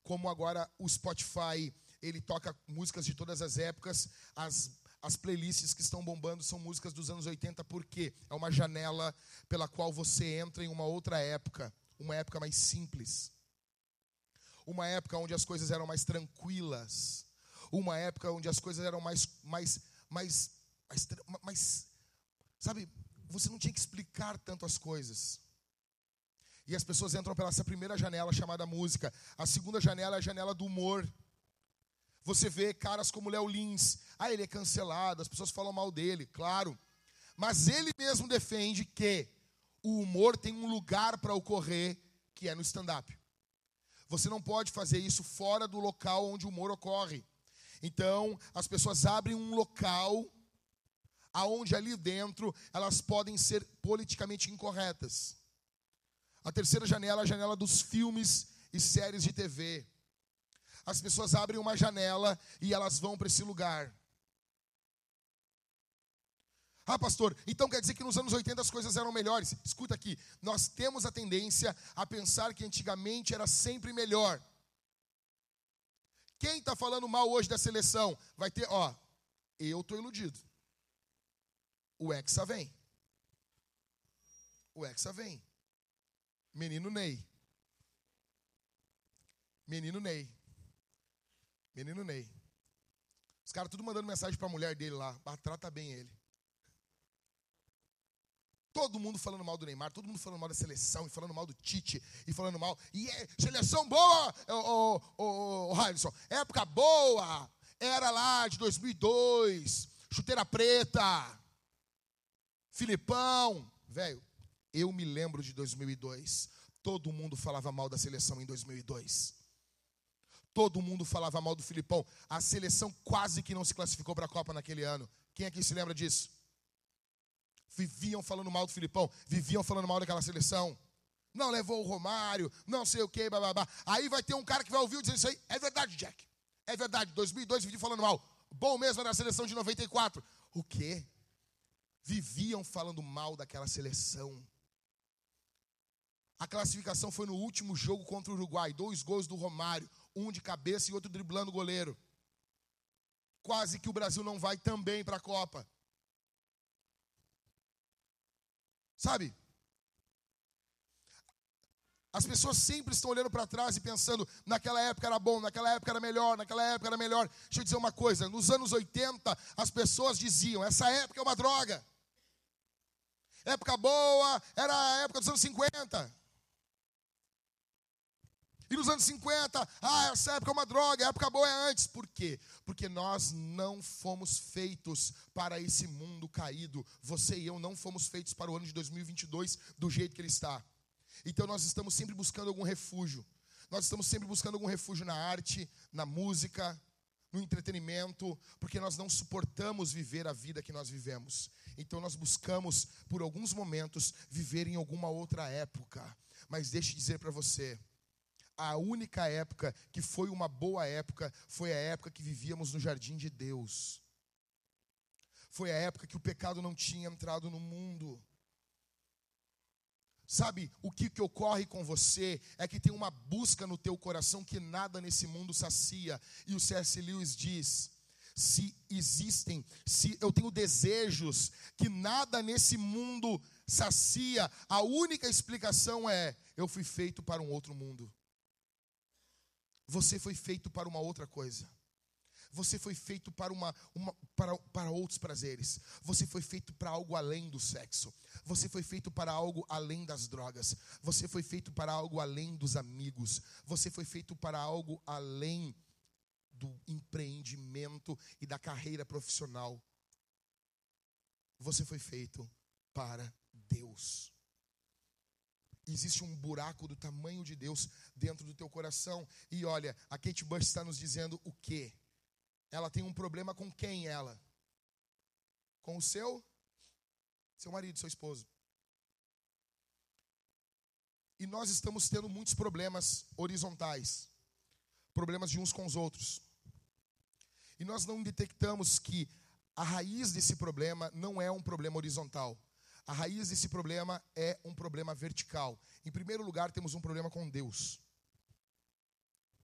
Como agora o Spotify, ele toca músicas de todas as épocas, as as playlists que estão bombando são músicas dos anos 80 porque é uma janela pela qual você entra em uma outra época, uma época mais simples. Uma época onde as coisas eram mais tranquilas, uma época onde as coisas eram mais, mais, mais, mais, mais, sabe, você não tinha que explicar tanto as coisas. E as pessoas entram pela essa primeira janela chamada música. A segunda janela é a janela do humor. Você vê caras como Léo Lins. Ah, ele é cancelado, as pessoas falam mal dele, claro. Mas ele mesmo defende que o humor tem um lugar para ocorrer, que é no stand-up. Você não pode fazer isso fora do local onde o humor ocorre. Então, as pessoas abrem um local aonde ali dentro elas podem ser politicamente incorretas. A terceira janela é a janela dos filmes e séries de TV. As pessoas abrem uma janela e elas vão para esse lugar. Ah, pastor, então quer dizer que nos anos 80 as coisas eram melhores? Escuta aqui, nós temos a tendência a pensar que antigamente era sempre melhor. Quem está falando mal hoje da seleção? Vai ter, ó, eu estou iludido. O Hexa vem. O Hexa vem. Menino Ney. Menino Ney. Menino Ney. Os caras tudo mandando mensagem para a mulher dele lá. Ah, trata bem ele. Todo mundo falando mal do Neymar, todo mundo falando mal da seleção, e falando mal do Tite, e falando mal. E é, seleção boa, o, o, o Harrison. Época boa. Era lá de 2002. Chuteira preta. Filipão. Velho, eu me lembro de 2002. Todo mundo falava mal da seleção em 2002. Todo mundo falava mal do Filipão. A seleção quase que não se classificou para a Copa naquele ano. Quem aqui se lembra disso? Viviam falando mal do Filipão, viviam falando mal daquela seleção. Não levou o Romário, não sei o que, babá. Aí vai ter um cara que vai ouvir e dizer isso aí. É verdade, Jack. É verdade. 2002 vivi falando mal. Bom mesmo era a seleção de 94. O quê? Viviam falando mal daquela seleção. A classificação foi no último jogo contra o Uruguai. Dois gols do Romário. Um de cabeça e outro driblando o goleiro. Quase que o Brasil não vai também para a Copa. Sabe? As pessoas sempre estão olhando para trás e pensando, naquela época era bom, naquela época era melhor, naquela época era melhor. Deixa eu dizer uma coisa, nos anos 80 as pessoas diziam, essa época é uma droga. Época boa, era a época dos anos 50. E nos anos 50, ah, essa época é uma droga, a época boa é antes. Por quê? Porque nós não fomos feitos para esse mundo caído. Você e eu não fomos feitos para o ano de 2022 do jeito que ele está. Então nós estamos sempre buscando algum refúgio. Nós estamos sempre buscando algum refúgio na arte, na música, no entretenimento, porque nós não suportamos viver a vida que nós vivemos. Então nós buscamos, por alguns momentos, viver em alguma outra época. Mas deixe dizer para você, a única época que foi uma boa época foi a época que vivíamos no jardim de Deus. Foi a época que o pecado não tinha entrado no mundo. Sabe, o que, que ocorre com você é que tem uma busca no teu coração que nada nesse mundo sacia. E o C.S. Lewis diz: se existem, se eu tenho desejos que nada nesse mundo sacia, a única explicação é: eu fui feito para um outro mundo. Você foi feito para uma outra coisa. Você foi feito para, uma, uma, para, para outros prazeres. Você foi feito para algo além do sexo. Você foi feito para algo além das drogas. Você foi feito para algo além dos amigos. Você foi feito para algo além do empreendimento e da carreira profissional. Você foi feito para Deus existe um buraco do tamanho de Deus dentro do teu coração. E olha, a Kate Bush está nos dizendo o quê? Ela tem um problema com quem ela? com o seu seu marido, seu esposo. E nós estamos tendo muitos problemas horizontais, problemas de uns com os outros. E nós não detectamos que a raiz desse problema não é um problema horizontal. A raiz desse problema é um problema vertical. Em primeiro lugar, temos um problema com Deus.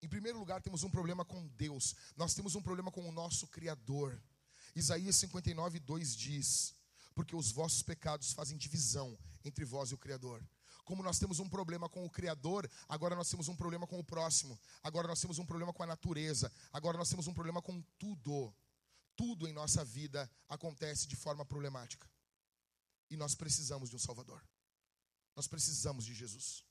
Em primeiro lugar, temos um problema com Deus. Nós temos um problema com o nosso Criador. Isaías 59, 2 diz: Porque os vossos pecados fazem divisão entre vós e o Criador. Como nós temos um problema com o Criador, agora nós temos um problema com o próximo. Agora nós temos um problema com a natureza. Agora nós temos um problema com tudo. Tudo em nossa vida acontece de forma problemática. E nós precisamos de um Salvador. Nós precisamos de Jesus.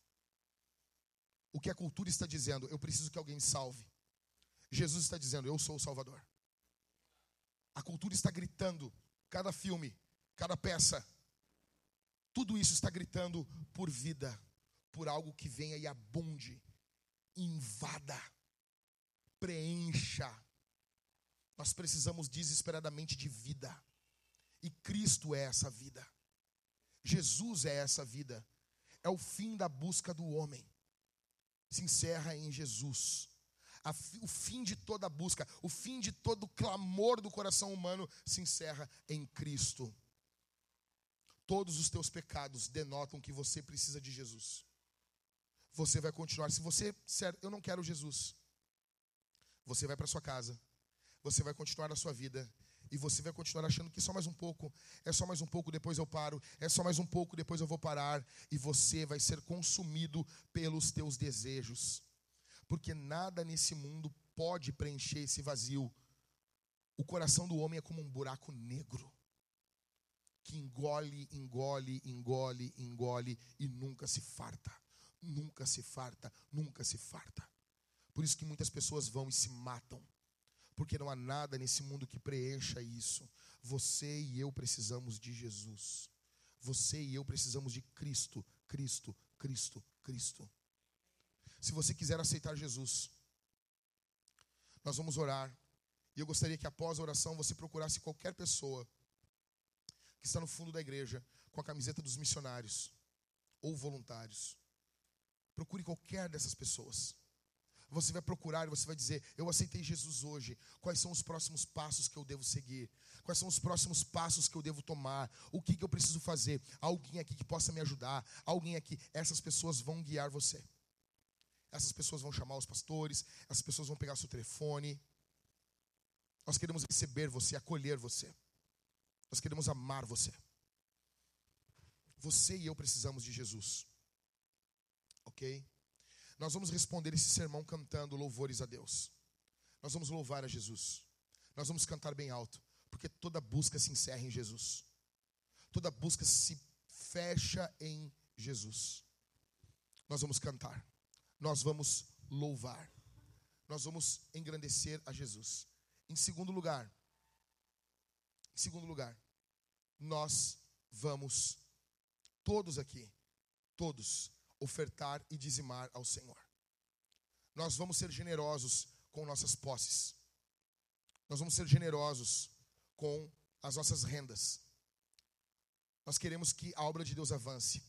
O que a cultura está dizendo, eu preciso que alguém salve. Jesus está dizendo, eu sou o Salvador. A cultura está gritando, cada filme, cada peça, tudo isso está gritando por vida, por algo que venha e abunde, invada, preencha. Nós precisamos desesperadamente de vida. E Cristo é essa vida. Jesus é essa vida. É o fim da busca do homem. Se encerra em Jesus. o fim de toda busca, o fim de todo clamor do coração humano se encerra em Cristo. Todos os teus pecados denotam que você precisa de Jesus. Você vai continuar. Se você disser, eu não quero Jesus, você vai para sua casa, você vai continuar a sua vida e você vai continuar achando que só mais um pouco, é só mais um pouco, depois eu paro, é só mais um pouco, depois eu vou parar, e você vai ser consumido pelos teus desejos, porque nada nesse mundo pode preencher esse vazio. O coração do homem é como um buraco negro que engole, engole, engole, engole e nunca se farta. Nunca se farta, nunca se farta. Por isso que muitas pessoas vão e se matam porque não há nada nesse mundo que preencha isso. Você e eu precisamos de Jesus. Você e eu precisamos de Cristo, Cristo, Cristo, Cristo. Se você quiser aceitar Jesus, nós vamos orar. E eu gostaria que após a oração você procurasse qualquer pessoa que está no fundo da igreja com a camiseta dos missionários ou voluntários. Procure qualquer dessas pessoas. Você vai procurar e você vai dizer: Eu aceitei Jesus hoje. Quais são os próximos passos que eu devo seguir? Quais são os próximos passos que eu devo tomar? O que, que eu preciso fazer? Alguém aqui que possa me ajudar? Alguém aqui? Essas pessoas vão guiar você. Essas pessoas vão chamar os pastores, essas pessoas vão pegar seu telefone. Nós queremos receber você, acolher você. Nós queremos amar você. Você e eu precisamos de Jesus. Ok? Nós vamos responder esse sermão cantando louvores a Deus. Nós vamos louvar a Jesus. Nós vamos cantar bem alto, porque toda busca se encerra em Jesus. Toda busca se fecha em Jesus. Nós vamos cantar. Nós vamos louvar. Nós vamos engrandecer a Jesus. Em segundo lugar, em segundo lugar, nós vamos todos aqui, todos ofertar e dizimar ao Senhor. Nós vamos ser generosos com nossas posses. Nós vamos ser generosos com as nossas rendas. Nós queremos que a obra de Deus avance.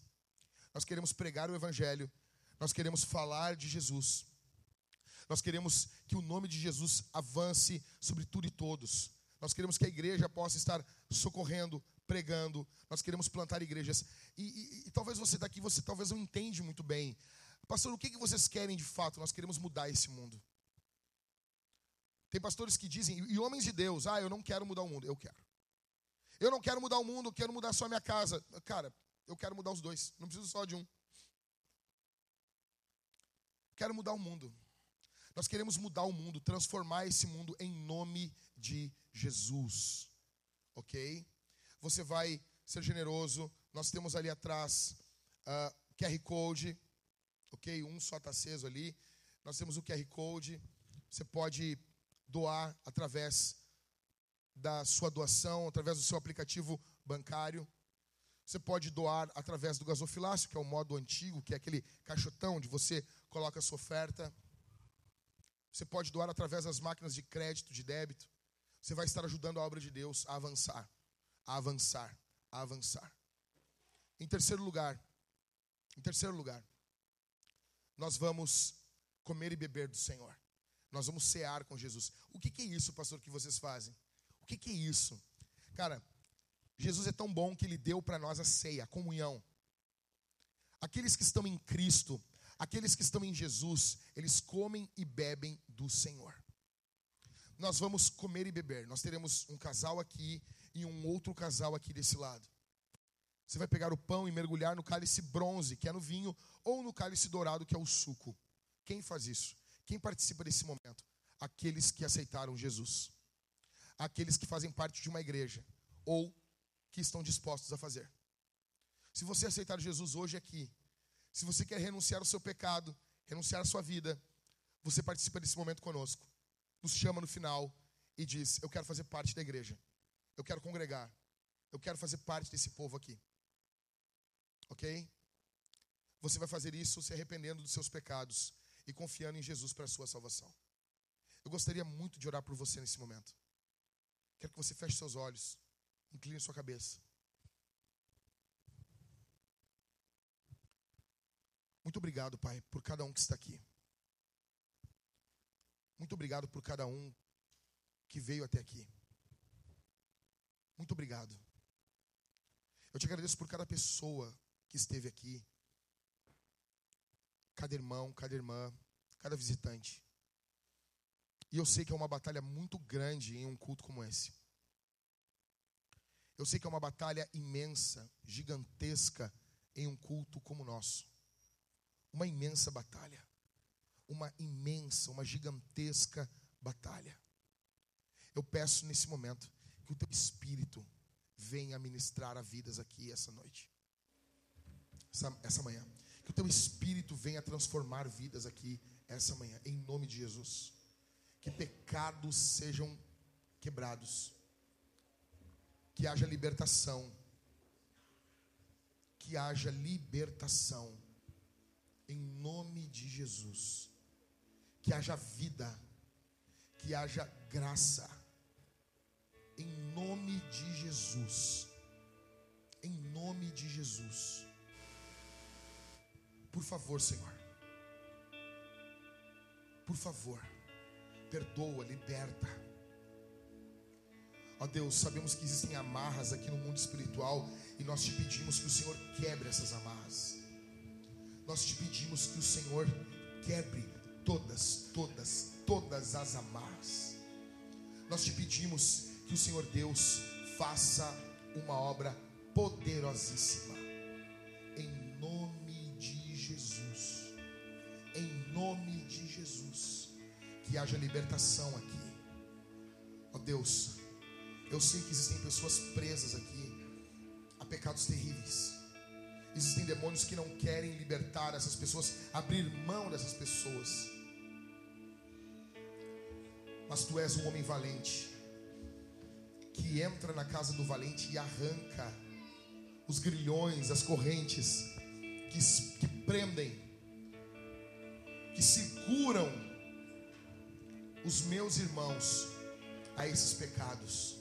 Nós queremos pregar o Evangelho. Nós queremos falar de Jesus. Nós queremos que o nome de Jesus avance sobre tudo e todos. Nós queremos que a igreja possa estar socorrendo, pregando, nós queremos plantar igrejas. E, e, e talvez você daqui, você talvez não entende muito bem. Pastor, o que, que vocês querem de fato? Nós queremos mudar esse mundo. Tem pastores que dizem, e homens de Deus, ah, eu não quero mudar o mundo. Eu quero. Eu não quero mudar o mundo, eu quero mudar só a minha casa. Cara, eu quero mudar os dois. Não preciso só de um. Quero mudar o mundo. Nós queremos mudar o mundo, transformar esse mundo em nome de Jesus. Ok? Você vai ser generoso. Nós temos ali atrás uh, QR Code, ok? Um só está aceso ali. Nós temos o QR Code. Você pode doar através da sua doação, através do seu aplicativo bancário. Você pode doar através do gasofilácio, que é o modo antigo, que é aquele caixotão onde você coloca a sua oferta. Você pode doar através das máquinas de crédito, de débito. Você vai estar ajudando a obra de Deus a avançar a avançar, a avançar. Em terceiro lugar, em terceiro lugar, nós vamos comer e beber do Senhor. Nós vamos cear com Jesus. O que, que é isso, pastor, que vocês fazem? O que, que é isso? Cara, Jesus é tão bom que ele deu para nós a ceia, a comunhão. Aqueles que estão em Cristo, aqueles que estão em Jesus, eles comem e bebem do Senhor. Nós vamos comer e beber. Nós teremos um casal aqui e um outro casal aqui desse lado. Você vai pegar o pão e mergulhar no cálice bronze, que é no vinho, ou no cálice dourado, que é o suco. Quem faz isso? Quem participa desse momento? Aqueles que aceitaram Jesus. Aqueles que fazem parte de uma igreja ou que estão dispostos a fazer. Se você aceitar Jesus hoje aqui, se você quer renunciar ao seu pecado, renunciar à sua vida, você participa desse momento conosco. Nos chama no final e diz: Eu quero fazer parte da igreja. Eu quero congregar. Eu quero fazer parte desse povo aqui. Ok? Você vai fazer isso se arrependendo dos seus pecados e confiando em Jesus para a sua salvação. Eu gostaria muito de orar por você nesse momento. Quero que você feche seus olhos, incline sua cabeça. Muito obrigado, Pai, por cada um que está aqui. Muito obrigado por cada um que veio até aqui. Muito obrigado. Eu te agradeço por cada pessoa que esteve aqui, cada irmão, cada irmã, cada visitante. E eu sei que é uma batalha muito grande em um culto como esse. Eu sei que é uma batalha imensa, gigantesca em um culto como o nosso. Uma imensa batalha. Uma imensa, uma gigantesca batalha. Eu peço nesse momento que o teu espírito venha ministrar a vidas aqui essa noite. Essa, essa manhã. Que o teu espírito venha transformar vidas aqui essa manhã, em nome de Jesus. Que pecados sejam quebrados. Que haja libertação. Que haja libertação. Em nome de Jesus. Que haja vida. Que haja graça. Em nome de Jesus. Em nome de Jesus. Por favor, Senhor. Por favor, perdoa, liberta. Ó Deus, sabemos que existem amarras aqui no mundo espiritual e nós te pedimos que o Senhor quebre essas amarras. Nós te pedimos que o Senhor quebre todas, todas, todas as amarras. Nós te pedimos que o Senhor Deus faça uma obra poderosíssima. Em nome em nome de Jesus. Que haja libertação aqui. Ó oh Deus, eu sei que existem pessoas presas aqui a pecados terríveis. Existem demônios que não querem libertar essas pessoas, abrir mão dessas pessoas. Mas tu és um homem valente, que entra na casa do valente e arranca os grilhões, as correntes que, que prendem que seguram os meus irmãos a esses pecados.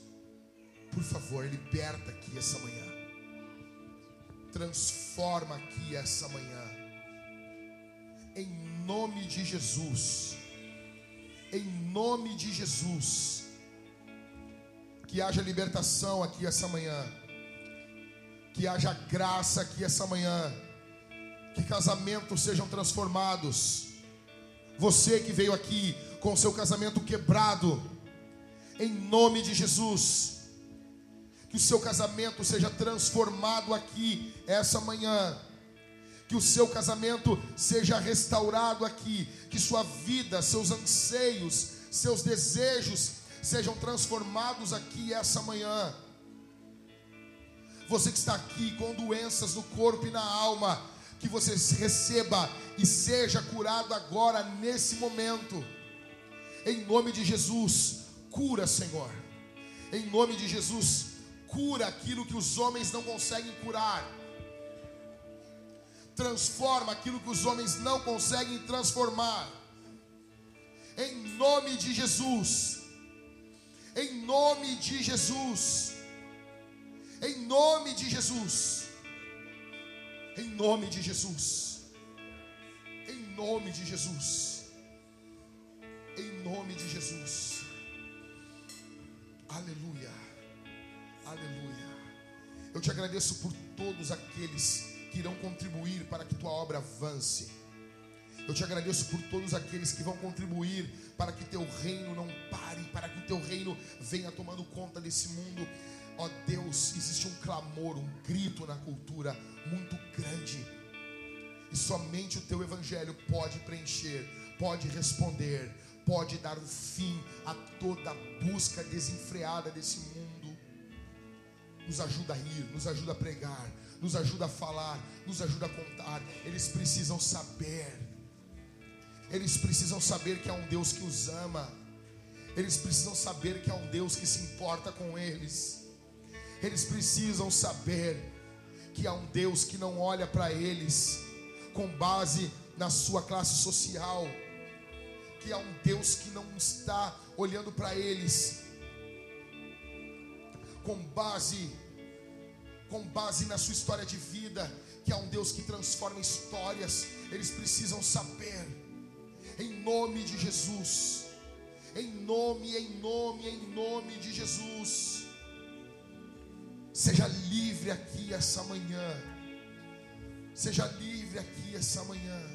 Por favor, liberta aqui essa manhã. Transforma aqui essa manhã. Em nome de Jesus. Em nome de Jesus. Que haja libertação aqui essa manhã. Que haja graça aqui essa manhã. Que casamentos sejam transformados você que veio aqui com o seu casamento quebrado, em nome de Jesus, que o seu casamento seja transformado aqui essa manhã, que o seu casamento seja restaurado aqui, que sua vida, seus anseios, seus desejos sejam transformados aqui essa manhã. Você que está aqui com doenças no corpo e na alma, que você receba e seja curado agora, nesse momento. Em nome de Jesus, cura, Senhor. Em nome de Jesus, cura aquilo que os homens não conseguem curar. Transforma aquilo que os homens não conseguem transformar. Em nome de Jesus. Em nome de Jesus. Em nome de Jesus. Em nome de Jesus. Em nome de Jesus. Em nome de Jesus. Aleluia. Aleluia. Eu te agradeço por todos aqueles que irão contribuir para que tua obra avance. Eu te agradeço por todos aqueles que vão contribuir para que teu reino não pare, para que o teu reino venha tomando conta desse mundo. Ó oh Deus, existe um clamor, um grito na cultura muito grande. E somente o teu evangelho pode preencher, pode responder, pode dar um fim a toda busca desenfreada desse mundo. Nos ajuda a ir, nos ajuda a pregar, nos ajuda a falar, nos ajuda a contar. Eles precisam saber eles precisam saber que há um Deus que os ama. Eles precisam saber que há um Deus que se importa com eles. Eles precisam saber que há um Deus que não olha para eles com base na sua classe social. Que há um Deus que não está olhando para eles com base com base na sua história de vida, que há um Deus que transforma histórias. Eles precisam saber em nome de Jesus. Em nome, em nome, em nome de Jesus. Seja livre aqui essa manhã. Seja livre aqui essa manhã.